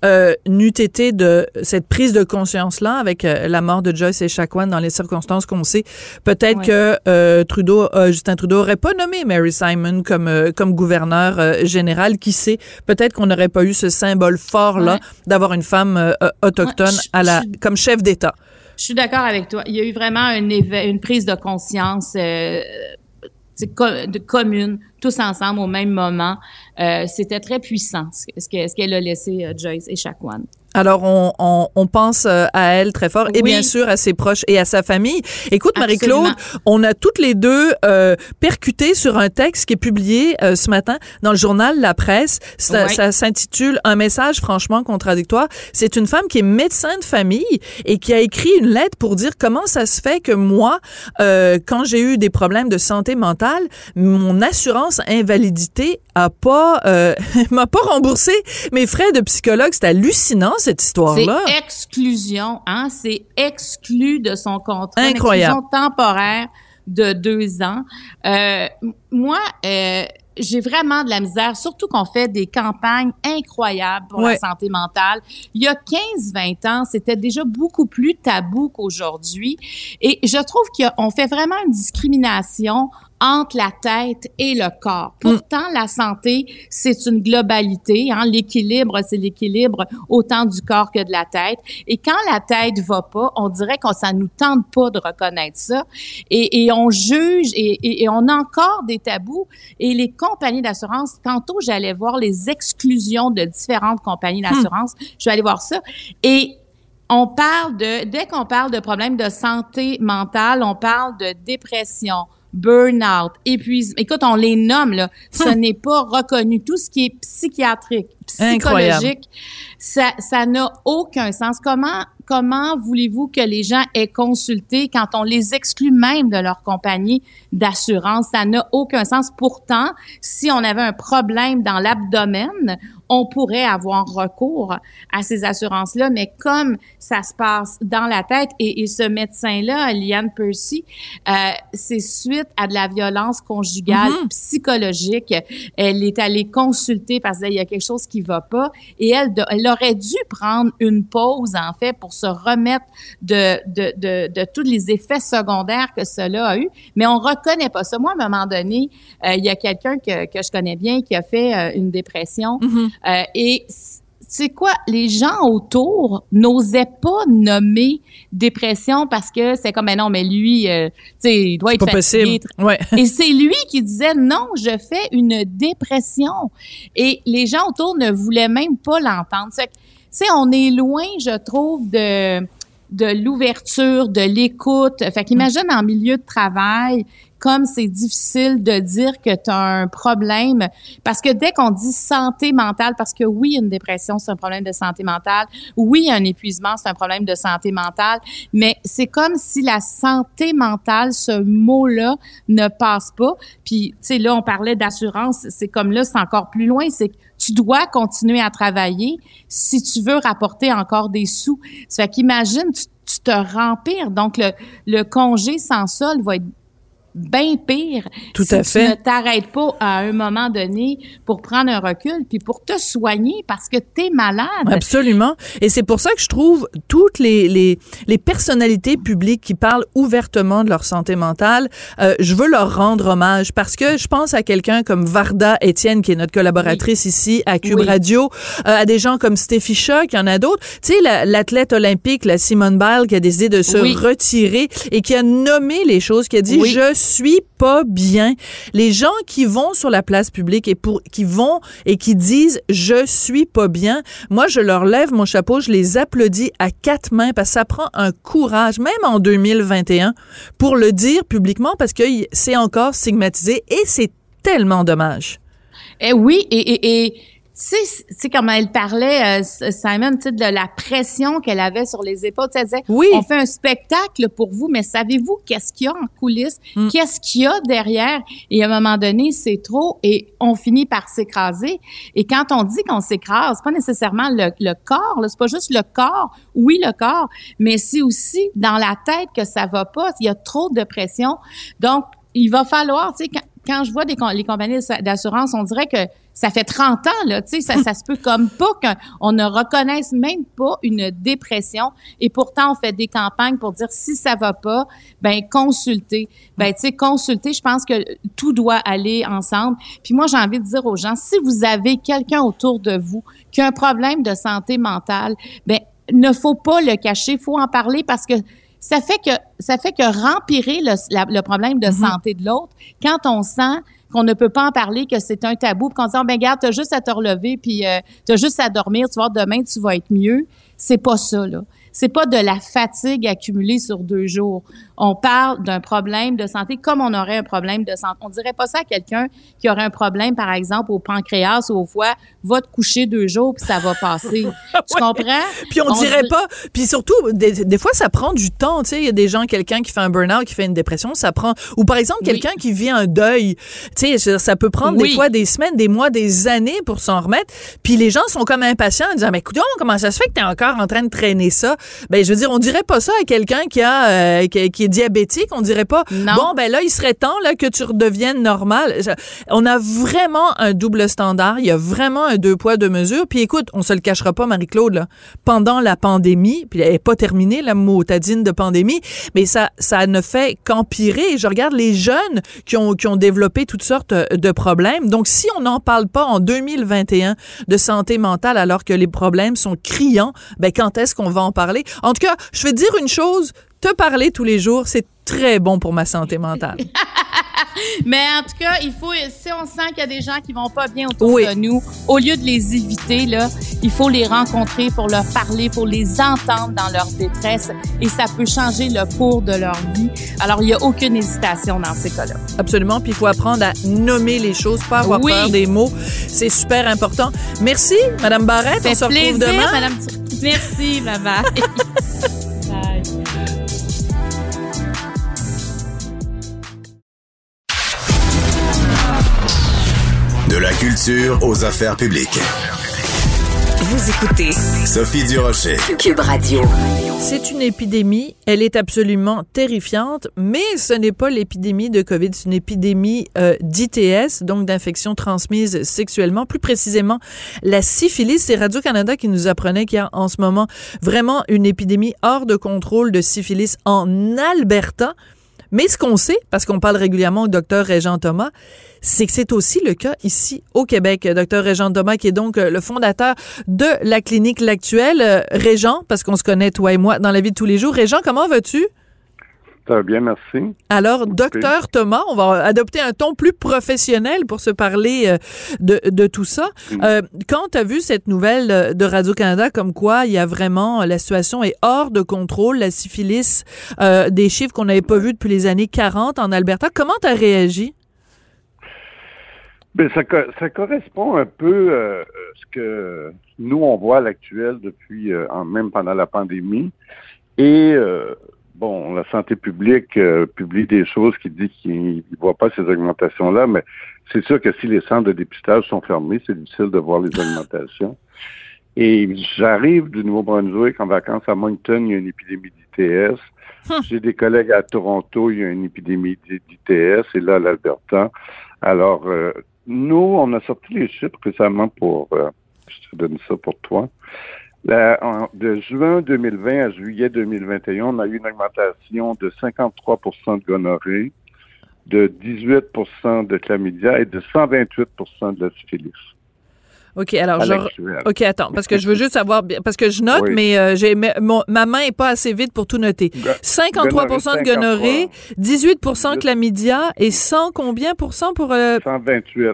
euh, n'eût été de cette prise de conscience-là avec euh, la mort de Joyce et Chacuan dans les circonstances qu'on sait, peut-être que euh, Trudeau, euh, Justin Trudeau aurait pas nommé Mary Simon comme euh, comme gouverneur général. Qui sait? Peut-être qu'on n'aurait pas eu ce symbole fort-là Ouais. d'avoir une femme autochtone Ouais, je- à la je- comme chef d'État. Je suis d'accord avec toi. Il y a eu vraiment un éve- une prise de conscience euh, de commune, tous ensemble au même moment. Euh, C'était très puissant ce que- ce que- ce qu'elle a laissé euh, Joyce et Chacuan. Alors, on, on, on pense euh, à elle très fort et Oui. bien sûr à ses proches et à sa famille. Écoute, Marie-Claude, on a toutes les deux euh, percuté sur un texte qui est publié euh, ce matin dans le journal La Presse. Ça s'intitule Un message franchement contradictoire. C'est une femme qui est médecin de famille et qui a écrit une lettre pour dire comment ça se fait que moi, euh, quand j'ai eu des problèmes de santé mentale, mon assurance invalidité a pas euh, m'a pas remboursé mes frais de psychologue. C'est hallucinant cette C'est histoire-là. exclusion, hein? C'est exclu de son contrat. Une Incroyable. exclusion temporaire de deux ans. Euh, moi, euh, j'ai vraiment de la misère, surtout qu'on fait des campagnes incroyables pour Ouais. la santé mentale. Il y a 15-20 ans, c'était déjà beaucoup plus tabou qu'aujourd'hui. Et je trouve qu'on fait vraiment une discrimination entre la tête et le corps. Pourtant, la santé, c'est une globalité. Hein? L'équilibre, c'est l'équilibre autant du corps que de la tête. Et quand la tête va pas, on dirait qu'on ça nous tente pas de reconnaître ça. Et, et on juge et, et- et on a encore des tabous. Et les compagnies d'assurance, tantôt, j'allais voir les exclusions de différentes compagnies d'assurance. Je vais aller voir ça. Et on parle de, dès qu'on parle de problèmes de santé mentale, on parle de dépression, burn-out, épuisement. Écoute, on les nomme, là. Ce n'est pas reconnu. Tout ce qui est psychiatrique, Incroyable. psychologique, ça, ça n'a aucun sens. Comment, comment voulez-vous que les gens aient consulté quand on les exclut même de leur compagnie d'assurance? Ça n'a aucun sens. Pourtant, si on avait un problème dans l'abdomen, on pourrait avoir recours à ces assurances-là, mais comme ça se passe dans la tête, et, et ce médecin-là, Liane Percy, euh, c'est suite à de la violence conjugale psychologique. Elle est allée consulter parce qu'il y a quelque chose qui va pas, et elle, elle aurait dû prendre une pause, en fait, pour se remettre de, de, de, de tous les effets secondaires que cela a eu, mais on reconnaît pas ça. Moi, à un moment donné, euh, il y a quelqu'un que, que je connais bien qui a fait euh, une dépression, euh, et c'est quoi? Les gens autour n'osaient pas nommer dépression parce que c'est comme, mais non, mais lui, euh, tu sais, il doit être Pas fatigué. possible. Ouais. Et c'est lui qui disait, non, je fais une dépression. Et les gens autour ne voulaient même pas l'entendre. Tu sais, on est loin, je trouve, de de l'ouverture, de l'écoute. Fait qu'imagine en milieu de travail, comme c'est difficile de dire que tu as un problème. Parce que dès qu'on dit santé mentale, parce que oui, une dépression, c'est un problème de santé mentale. Oui, un épuisement, c'est un problème de santé mentale. Mais c'est comme si la santé mentale, ce mot-là, ne passe pas. Puis, tu sais, là, on parlait d'assurance. C'est comme là, c'est encore plus loin. C'est tu dois continuer à travailler si tu veux rapporter encore des sous. Ça fait qu'imagine, tu, tu te rempires. Donc, le, le congé sans sol va être bien pire Tout si à tu fait. ne t'arrêtes pas à un moment donné pour prendre un recul puis pour te soigner parce que tu es malade. Absolument. Et c'est pour ça que je trouve toutes les, les, les personnalités publiques qui parlent ouvertement de leur santé mentale, euh, je veux leur rendre hommage parce que je pense à quelqu'un comme Varda Étienne, qui est notre collaboratrice ici à Cube Oui. Radio, euh, à des gens comme Steffi Choc, il y en a d'autres. Tu sais, la- l'athlète olympique, la Simone Biles, qui a décidé de se Oui. retirer et qui a nommé les choses, qui a dit, je suis pas bien. Les gens qui vont sur la place publique et pour, qui vont et qui disent, je suis pas bien, moi, je leur lève mon chapeau, je les applaudis à quatre mains parce que ça prend un courage, même en 2021, pour le dire publiquement parce que c'est encore stigmatisé et c'est tellement dommage. Eh oui, et, et tu tu sais, comme elle parlait, euh, Simon, tu sais, de la pression qu'elle avait sur les épaules. Elle disait, Oui. on fait un spectacle pour vous, mais savez-vous qu'est-ce qu'il y a en coulisses? Mm. Qu'est-ce qu'il y a derrière? Et à un moment donné, c'est trop et on finit par s'écraser. Et quand on dit qu'on s'écrase, c'est pas nécessairement le, le corps, c'est pas juste le corps. Oui, le corps, mais c'est aussi dans la tête que ça va pas. Il y a trop de pression. Donc, il va falloir, tu sais, quand, quand je vois des, les compagnies d'assurance, on dirait que ça fait 30 ans, là, tu sais, ça, ça se peut comme pas qu'on ne reconnaisse même pas une dépression. Et pourtant, on fait des campagnes pour dire si ça va pas, ben consultez. Ben, tu sais, consulter, je pense que tout doit aller ensemble. Puis moi, j'ai envie de dire aux gens, si vous avez quelqu'un autour de vous qui a un problème de santé mentale, ben ne faut pas le cacher, faut en parler parce que ça fait que ça fait que rempirer le, la- le problème de santé de l'autre quand on sent qu'on ne peut pas en parler, que c'est un tabou, qu'on dit oh, ben regarde, t'as juste à te relever, puis euh, t'as juste à dormir, tu vois, demain tu vas être mieux. C'est pas ça là. C'est pas de la fatigue accumulée sur deux jours. On parle d'un problème de santé comme on aurait un problème de santé. On dirait pas ça à quelqu'un qui aurait un problème, par exemple, au pancréas ou au foie. Va te coucher deux jours puis ça va passer. Tu comprends? Puis on, dirait pas. Puis surtout, des, des fois, ça prend du temps. Tu sais, il y a des gens, quelqu'un qui fait un burn-out, qui fait une dépression, ça prend. Ou par exemple, Oui. quelqu'un qui vit un deuil. Tu sais, ça peut prendre des fois des semaines, des mois, des années pour s'en remettre. Puis les gens sont comme impatients en disant, mais écoute, comment ça se fait que tu es encore en train de traîner ça? Ben, je veux dire, on dirait pas ça à quelqu'un qui a, euh, qui, qui est diabétique. On dirait pas, Non. bon, ben là, il serait temps là, que tu redeviennes normal. On a vraiment un double standard. Il y a vraiment un deux poids, deux mesures. Puis écoute, on se le cachera pas, Marie-Claude, là. Pendant la pandémie, puis elle est pas terminée, la motadine de pandémie, mais ça, ça ne fait qu'empirer. Je regarde les jeunes qui ont, qui ont développé toutes sortes euh, de problèmes. Donc, si on n'en parle pas en 2021 de santé mentale alors que les problèmes sont criants, ben quand est-ce qu'on va en parler? En tout cas, je vais te dire une chose, te parler tous les jours, c'est très bon pour ma santé mentale. Mais en tout cas, il faut, si on sent qu'il y a des gens qui vont pas bien autour Oui. de nous, au lieu de les éviter, là, il faut les rencontrer, faut leur parler, faut les entendre dans leur détresse et ça peut changer le cours de leur vie. Alors, il n'y a aucune hésitation dans ces cas-là. Absolument. Puis il faut apprendre à nommer les choses, pas avoir Oui. peur des mots. C'est super important. Merci, Madame Barrette. On se retrouve demain. Madame. Merci. Bye. De la culture aux affaires publiques. Vous écoutez Sophie Durocher. Cube Radio. C'est une épidémie. Elle est absolument terrifiante, mais ce n'est pas l'épidémie de COVID, c'est une épidémie euh, d'ITS, donc d'infection transmise sexuellement. Plus précisément, la syphilis. C'est Radio-Canada qui nous apprenait qu'il y a en ce moment vraiment une épidémie hors de contrôle de syphilis en Alberta. Mais ce qu'on sait, parce qu'on parle régulièrement au docteur Régent Thomas, c'est que c'est aussi le cas ici au Québec. Docteur Régent Thomas, qui est donc euh, le fondateur de la clinique L'Actuelle. Euh, Régent, parce qu'on se connaît, toi et moi, dans la vie de tous les jours. Régent, comment vas-tu? Bien, merci. Alors, docteur Thomas, on va adopter un ton plus professionnel pour se parler euh, de, de tout ça. Euh, quand tu as vu cette nouvelle de Radio-Canada comme quoi il y a vraiment, la situation est hors de contrôle, la syphilis, euh, des chiffres qu'on n'avait pas vus depuis les années 40 en Alberta, comment tu as réagi? Ben, ça, ça correspond un peu euh, à ce que nous, on voit à l'actuel depuis, euh, même pendant la pandémie. Et, euh, bon, la santé publique euh, publie des choses qui disent qu'ils ne voient pas ces augmentations-là, mais c'est sûr que si les centres de dépistage sont fermés, c'est difficile de voir les augmentations. Et j'arrive du Nouveau-Brunswick en vacances à Moncton, il y a une épidémie d'ITS. J'ai des collègues à Toronto, il y a une épidémie d'ITS, et là, à l'Alberta. Alors, euh, nous, on a sorti les chiffres récemment pour, euh, je te donne ça pour toi. De juin 2020 à juillet 2021, on a eu une augmentation de 53% de gonorrhée, de 18% de chlamydia et de 128% de la syphilis. OK, alors, genre. OK, attends, parce que je veux juste savoir, parce que je note, Oui. mais euh, j'ai, mon- ma main est pas assez vite pour tout noter. Go- 53% de gonorrhée, 18% chlamydia et 100 combien pour cent pour, euh, 128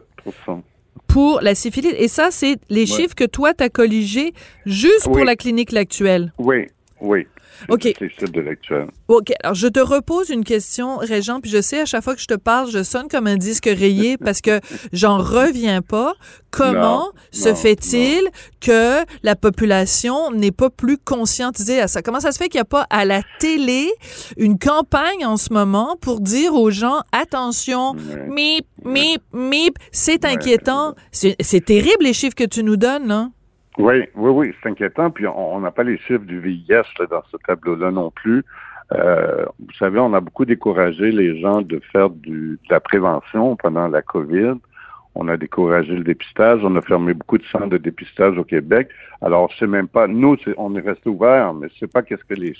pour la syphilis? Et ça, c'est les chiffres que toi, tu as colligés juste pour la clinique actuelle. Oui. Oui. OK. C'est ça de l'actuel. OK. Alors, je te repose une question, Régent, puis je sais, à chaque fois que je te parle, je sonne comme un disque rayé parce que j'en reviens pas. Comment Non, se non, fait-il que la population n'est pas plus conscientisée à ça? Comment ça se fait qu'il n'y a pas à la télé une campagne en ce moment pour dire aux gens, attention, Ouais. mip, mip, mip, c'est Ouais. inquiétant. C'est terrible les chiffres que tu nous donnes, là. Oui, oui, oui, c'est inquiétant. Puis on n'a pas les chiffres du VIH là, dans ce tableau-là non plus. Euh, vous savez, on a beaucoup découragé les gens de faire du, de la prévention pendant la COVID. On a découragé le dépistage. On a fermé beaucoup de centres de dépistage au Québec. Alors, c'est même pas, nous, c'est- on est resté ouvert, mais c'est pas qu'est-ce que les,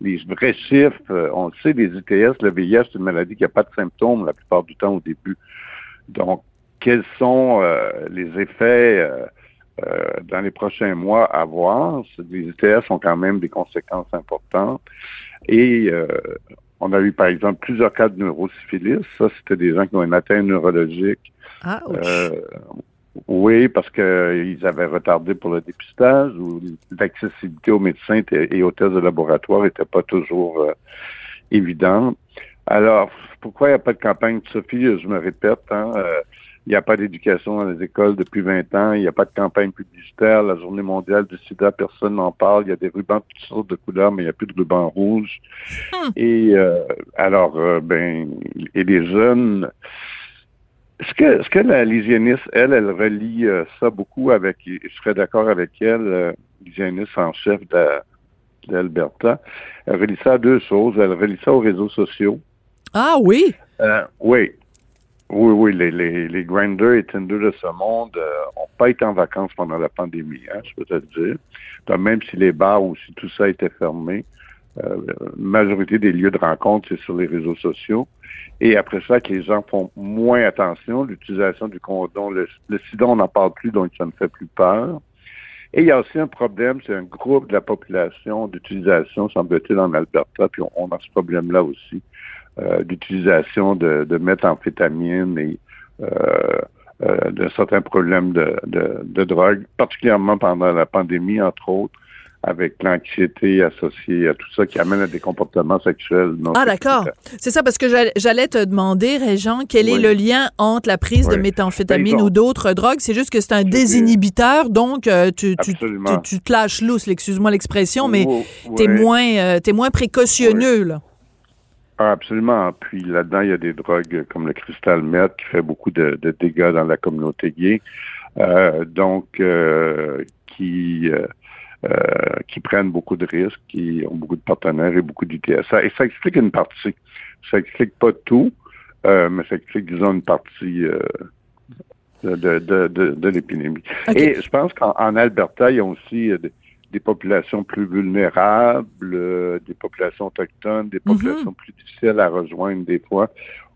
les vrais chiffres. euh, on le sait, les ITS, le VIH, c'est une maladie qui n'a pas de symptômes la plupart du temps au début. Donc, quels sont euh, les effets euh, euh, dans les prochains mois à voir? Les ITS ont quand même des conséquences importantes. Et euh, on a eu, par exemple, plusieurs cas de neurosyphilis. Ça, c'était des gens qui ont une atteinte neurologique. Ah. Euh, oui, parce qu'ils avaient retardé pour le dépistage ou l'accessibilité aux médecins et aux tests de laboratoire n'était pas toujours euh, évidente. Alors, pourquoi il n'y a pas de campagne Sophie? Je me répète, hein, euh, il n'y a pas d'éducation dans les écoles depuis 20 ans, il n'y a pas de campagne publicitaire, la journée mondiale du sida, personne n'en parle, il y a des rubans de toutes sortes de couleurs, mais il n'y a plus de ruban rouge. Et euh, alors, euh, ben, et les jeunes, est-ce que, est-ce que la, l'hygiéniste, elle, elle relie euh, ça beaucoup avec, je serais d'accord avec elle, euh, l'hygiéniste en chef de, d'Alberta, elle relie ça à deux choses. Elle relie ça aux réseaux sociaux. Ah oui? Oui. Oui, oui, les, les, les Grindr et Tinder de ce monde n'ont pas été en vacances pendant la pandémie, hein, je peux te le dire. Même si les bars ou si tout ça était fermé, euh, majorité des lieux de rencontre, c'est sur les réseaux sociaux. Et après ça, que les gens font moins attention, l'utilisation du condom, le, le sida, on n'en parle plus, donc ça ne fait plus peur. Et il y a aussi un problème, c'est un groupe de la population d'utilisation, semble-t-il, en Alberta, puis on, on a ce problème-là aussi, euh, d'utilisation de, de méthamphétamine et euh, euh, de certains problèmes de, de, de drogue, particulièrement pendant la pandémie, entre autres, avec l'anxiété associée à tout ça qui amène à des comportements sexuels. non Ah, d'accord. C'est ça, parce que j'allais- te demander, Régent, quel est Oui. le lien entre la prise de Oui. méthamphétamine Ben, ont- ou d'autres drogues? C'est juste que c'est un désinhibiteur, donc euh, tu, tu, Absolument. tu, tu te lâches lousse, excuse-moi l'expression, mais Oh, t'es moins, euh, t'es moins précautionneux, là. Ah, absolument. Puis là-dedans, il y a des drogues comme le cristal meth qui fait beaucoup de, de dégâts dans la communauté gay. Euh, donc, euh, qui, euh, euh, qui prennent beaucoup de risques, qui ont beaucoup de partenaires et beaucoup d'ITS. Ça, et ça explique une partie. Ça explique pas tout, euh, mais ça explique, disons, une partie euh, de, de, de, de, de l'épidémie. Et je pense qu'en en Alberta, il y a aussi des, populations plus vulnérables, euh, des populations autochtones, des populations plus difficiles à rejoindre des fois,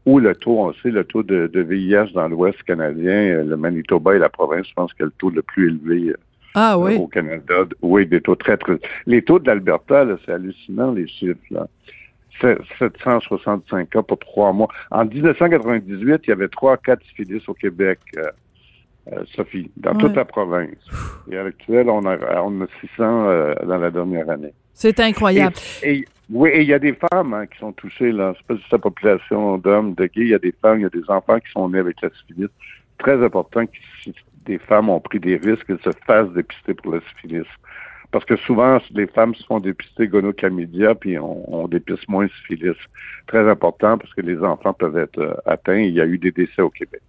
où le taux, on sait, le taux de, de VIH dans l'Ouest canadien, euh, le Manitoba et la province, je pense que le taux le plus élevé euh, Ah oui. au Canada. Oui, des taux très, très... Les taux de l'Alberta, c'est hallucinant, les chiffres, là. C'est 765 cas pour trois mois. En 1998, il y avait trois cas de syphilis au Québec, euh, Sophie, dans Ouais. toute la province. Et à l'actuel, on a, on a 600 euh, dans la dernière année. C'est incroyable. Et, oui, et il y a des femmes hein, qui sont touchées, là. C'est pas juste la population d'hommes, de gays, il y a des femmes, il y a des enfants qui sont nés avec la syphilis. Très important que si des femmes ont pris des risques, qu'elles se fassent dépister pour la syphilis. Parce que souvent, les femmes se font dépister gonochlamydia, puis on, on dépiste moins syphilis. Très important parce que les enfants peuvent être euh, atteints. Il y a eu des décès au Québec.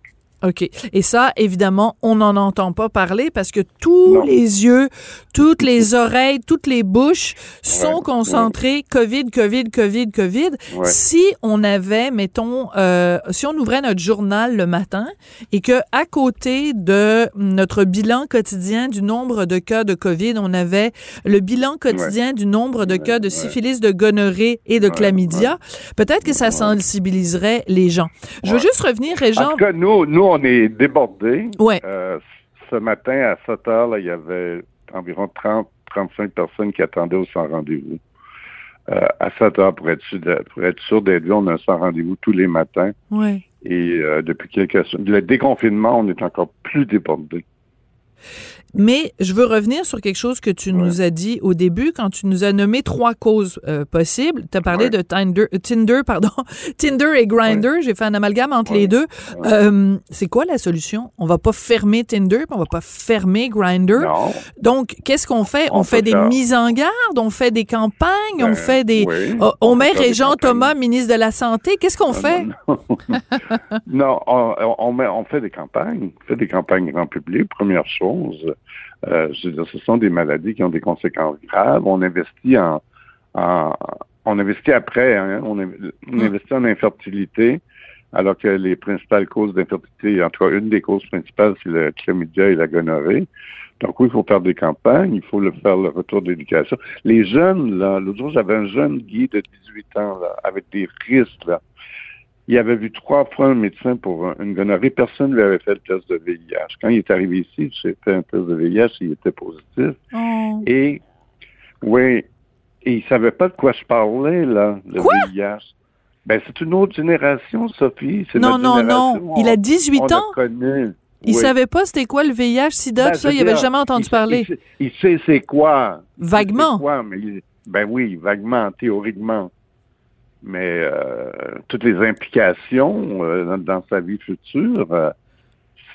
OK. Et ça, évidemment, on n'en entend pas parler parce que tous Non. les yeux, toutes les oreilles, toutes les bouches sont Ouais, concentrées COVID, COVID, COVID, COVID. Ouais. Si on avait, mettons, euh, si on ouvrait notre journal le matin et que à côté de notre bilan quotidien du nombre de cas de COVID, on avait le bilan quotidien du nombre de cas de syphilis, de gonorrhée et de chlamydia, peut-être que ça sensibiliserait les gens. Je veux juste revenir, Régent. Nous on est débordés. Ouais. Euh, ce matin, à 7 heures, là, il y avait environ 30, 35 personnes qui attendaient au sans rendez-vous. Euh, à 7 heures, pour être sûr, de- pour être sûr d'être vu, on a un sans rendez-vous tous les matins. Ouais. Et euh, depuis quelques semaines, le déconfinement, on est encore plus débordés. Mais je veux revenir sur quelque chose que tu nous as dit au début quand tu nous as nommé trois causes euh, possibles. Tu as parlé de Tinder, Tinder, pardon, Tinder et Grinder. J'ai fait un amalgame entre les deux. Euh, c'est quoi la solution? On va pas fermer Tinder, on va pas fermer Grinder. Donc, qu'est-ce qu'on fait? On, fait des mises en garde, on fait des campagnes, on Ben, fait des, oui, Oh, on, on met Régent. Thomas, ministre de la santé. Qu'est-ce qu'on fait? non, on, on, met- on fait des campagnes, on fait des campagnes grand public. Première chose, euh, je veux dire, ce sont des maladies qui ont des conséquences graves. On investit en, en- on investit après, hein, on, on investit en infertilité, alors que les principales causes d'infertilité, en tout cas une des causes principales, c'est le chlamydia et la gonorrhée. Donc oui, il faut faire des campagnes, il faut le faire le retour d'éducation. Les jeunes, là, l'autre jour, j'avais un jeune Guy de 18 ans, là, avec des risques, là. Il avait vu trois fois un médecin pour un- une gonorrhée. Personne ne lui avait fait le test de VIH. Quand il est arrivé ici, j'ai fait un test de VIH, il était positif. Oh. Et, oui, et il savait pas de quoi je parlais, là, le Quoi? VIH. Ben, c'est une autre génération, Sophie. Non, non, non. Il a 18 on ans. Il Oui. savait pas c'était quoi le VIH, SIDA, Ben, tout ça. je Il avait jamais entendu il- parler. Il, sait- il sait c'est quoi. Vaguement. quoi, mais il- ben oui, vaguement, théoriquement. Mais euh, toutes les implications euh, dans, sa vie future, euh,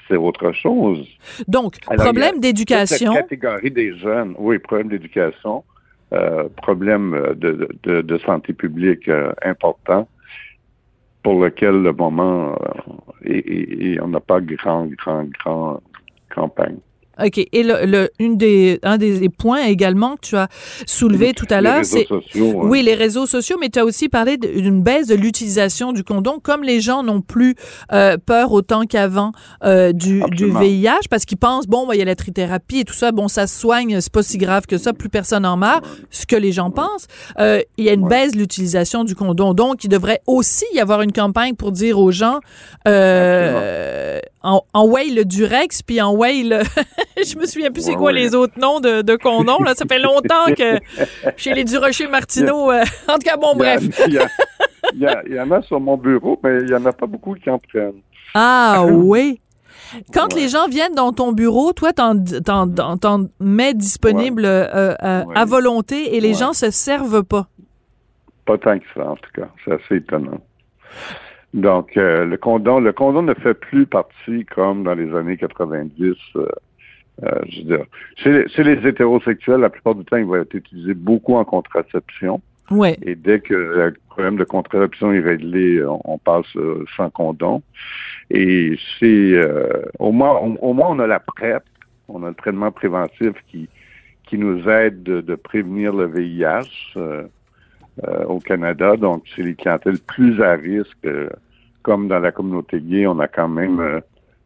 c'est autre chose. Donc, Alors, problème d'éducation. catégorie des jeunes, oui, problème d'éducation, euh, problème de, de, de santé publique euh, important pour lequel le moment euh, et, et- et on n'a pas grand, grand, grand campagne. OK. Et le, le- une des, un des points également que tu as soulevé tout à l'heure, c'est. sociaux, hein. Oui, les réseaux sociaux, mais tu as aussi parlé d'une baisse de l'utilisation du condom, comme les gens n'ont plus euh, peur autant qu'avant euh, du, du. VIH, parce qu'ils pensent, bon, il y a la trithérapie et tout ça, bon, ça se soigne, c'est pas si grave que ça, plus personne en meurt, ce que les gens pensent. Euh, il y a une Ouais. baisse de l'utilisation du condom, donc il devrait aussi y avoir une campagne pour dire aux gens, euh, en, en way le Durex, puis en way le... Je me souviens plus c'est quoi les autres noms de, de condoms, là, ça fait longtemps que chez les Durocher Martineau. euh, en tout cas, bon, Il y a- bref. Il y, a- il y a- il y en a sur mon bureau, mais il y en a pas beaucoup qui en prennent. Ah oui. Quand Ouais. les gens viennent dans ton bureau, toi, t'en, t'en, t'en- t'en mets disponible euh, euh, Ouais. à volonté et les gens se servent pas? Pas tant que ça, en tout cas. C'est assez étonnant. Donc, euh, le condom, le condom ne fait plus partie comme dans les années 90. euh, euh, je veux dire, chez, les- chez les hétérosexuels, la plupart du temps, il va être utilisé beaucoup en contraception. Ouais. Et dès que le problème de contraception est réglé, on, on passe euh, sans condom. Et c'est euh, au moins, au, au moins on a la PrEP, on a le traitement préventif qui qui nous aide de, de prévenir le VIH euh, euh, au Canada. Donc c'est les clientèles plus à risque, comme dans la communauté gay, on a quand même euh,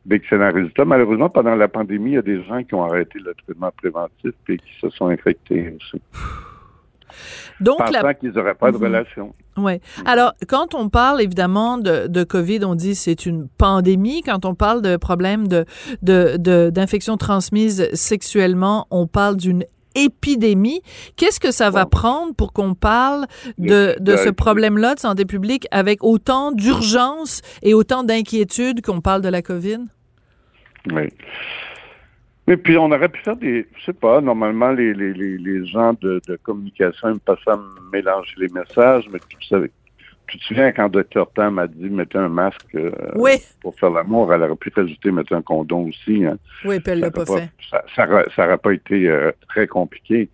d'excellents résultats. Malheureusement, pendant la pandémie, il y a des gens qui ont arrêté le traitement préventif et qui se sont infectés aussi, Donc, pensant la, qu'ils n'auraient pas de Mhm. relation. Ouais. Alors, quand on parle évidemment de, de COVID, on dit c'est une pandémie. Quand on parle de problèmes de, d'infections transmises sexuellement, on parle d'une épidémie. Qu'est-ce que ça va prendre pour qu'on parle de, de ce Euh, problème-là de santé publique avec autant d'urgence et autant d'inquiétude qu'on parle de la COVID? Oui. Mais puis on aurait pu faire des, je sais pas, normalement les, les, gens de, de communication aiment pas ça mélanger les messages, mais tu, sais, tu te souviens quand Dr Tam a dit mettez un masque euh, Oui, pour faire l'amour, elle aurait pu rajouter mettez un condom aussi. Hein. oui, puis elle l'a pas fait. Ça, ça, aurait- ça pas été euh, très compliqué.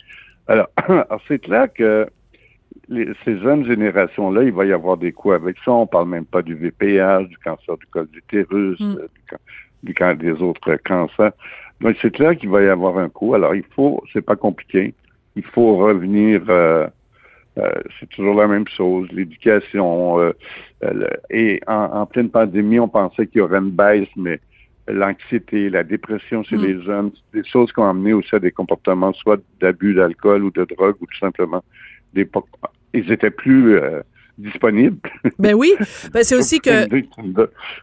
Alors, alors c'est clair que les- ces jeunes générations-là, il va y avoir des coups avec ça. On parle même pas du VPH, du cancer du col d'utérus, Mm. euh, du, du des autres cancers. Donc c'est clair qu'il va y avoir un coup. Alors il faut, c'est pas compliqué. Il faut revenir. euh, euh, c'est toujours la même chose, l'éducation. euh, euh, et en, en pleine pandémie, on pensait qu'il y aurait une baisse, mais l'anxiété, la dépression chez Mm. les jeunes, c'est des choses qui ont amené aussi à des comportements soit d'abus d'alcool ou de drogue ou tout simplement des ils étaient plus euh, disponible. Ben oui, ben c'est aussi que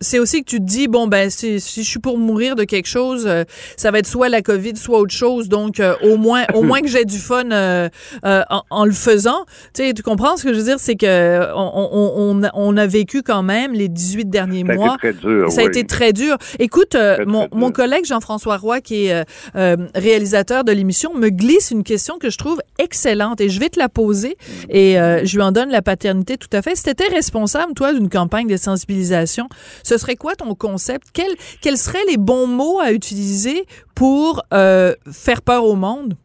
c'est aussi que tu te dis bon ben si, si je suis pour mourir de quelque chose, euh, ça va être soit la Covid, soit autre chose. Donc euh, au moins au moins que j'ai du fun euh, en, le faisant. Tu sais, tu comprends ce que je veux dire, c'est que on, on, on, a vécu quand même les 18 derniers ça mois. A été très dur, ça a été très dur. Écoute, mon, mon collègue Jean-François Roy, qui est réalisateur de l'émission, me glisse une question que je trouve excellente et je vais te la poser mm. et je lui en donne la paternité tout à fait. Si tu étais responsable, toi, d'une campagne de sensibilisation, ce serait quoi ton concept? Quels, quels seraient les bons mots à utiliser pour euh, faire peur au monde?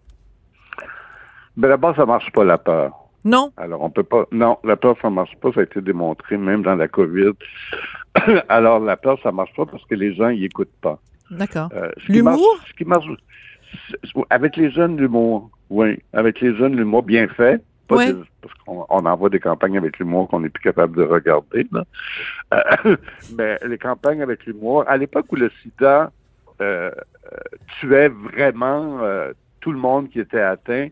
Ben d'abord, ça marche pas la peur. Non? Alors, on peut pas. Non, la peur, ça marche pas. Ça a été démontré même dans la COVID. Alors, la peur, ça marche pas parce que les gens y écoutent pas. D'accord. Euh, l'humour? Ce qui marche. Avec les jeunes, l'humour. Oui. Avec les jeunes, l'humour bien fait parce qu'on on envoie des campagnes avec l'humour qu'on n'est plus capable de regarder. Euh, mais les campagnes avec l'humour, à l'époque où le sida euh, euh, tuait vraiment tout le monde qui était atteint,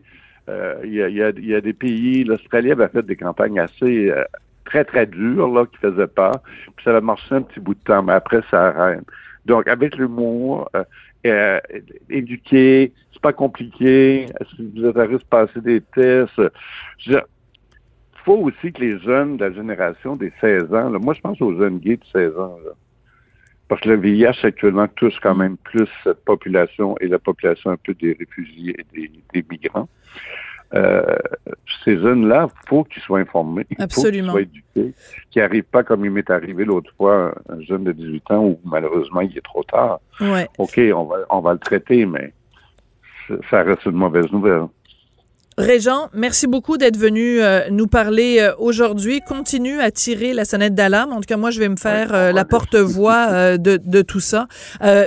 il y, a, y, a, des pays, l'Australie avait fait des campagnes assez très, très dures là, qui faisaient peur. Puis ça a marché un petit bout de temps, mais après, ça arrête. Donc, avec l'humour, euh, éduquer, c'est pas compliqué. Si vous êtes à risque de passer des tests, il faut aussi que les jeunes de la génération des 16 ans, moi je pense aux jeunes gays de 16 ans, parce que le VIH actuellement touche quand même plus cette population et la population un peu des réfugiés et des migrants. Euh, ces jeunes-là, faut qu'ils soient informés. Absolument. Faut qu'ils soient éduqués. Qu'ils n'arrivent pas comme il m'est arrivé l'autre fois, un jeune de 18 ans où malheureusement il est trop tard. Ouais. OK, on va, on va le traiter, mais ça reste une mauvaise nouvelle. Régent, merci beaucoup d'être venu euh, nous parler euh, aujourd'hui. Continue à tirer la sonnette d'alarme. En tout cas, moi, je vais me faire euh, la porte-voix de, de, tout ça.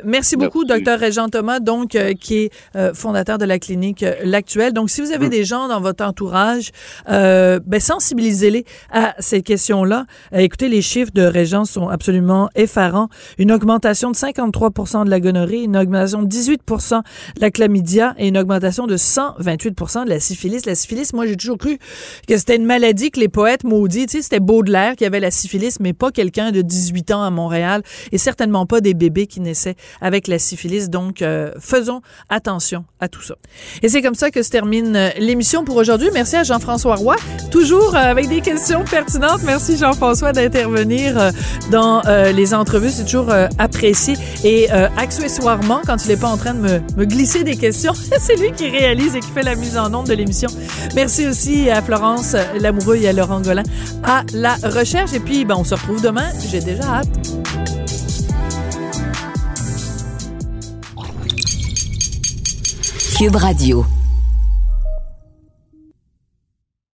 merci beaucoup, docteur Régent Thomas, donc qui est fondateur de la clinique L'Actuel. Donc, si vous avez mm. des gens dans votre entourage, ben, sensibilisez-les à ces questions-là. écoutez, les chiffres de Régent sont absolument effarants. Une augmentation de 53% de la gonorrhée, une augmentation de 18% de la chlamydia et une augmentation de 128% de la syphilis la syphilis, moi, j'ai toujours cru que c'était une maladie que les poètes maudits, tu sais, c'était Baudelaire qui avait la syphilis, mais pas quelqu'un de 18 ans à Montréal et certainement pas des bébés qui naissaient avec la syphilis. Donc, euh, faisons attention à tout ça. Et c'est comme ça que se termine euh, l'émission pour aujourd'hui. Merci à Jean-François Roy, toujours euh, avec des questions pertinentes. Merci Jean-François d'intervenir dans les entrevues. C'est toujours apprécié. Et accessoirement, quand il n'est pas en train de me, me glisser des questions, c'est lui qui réalise et qui fait la mise en ombre de Merci aussi à Florence Lamoureux et à Laurent Golin à la recherche. Et puis, ben, on se retrouve demain. J'ai déjà hâte. Cube Radio.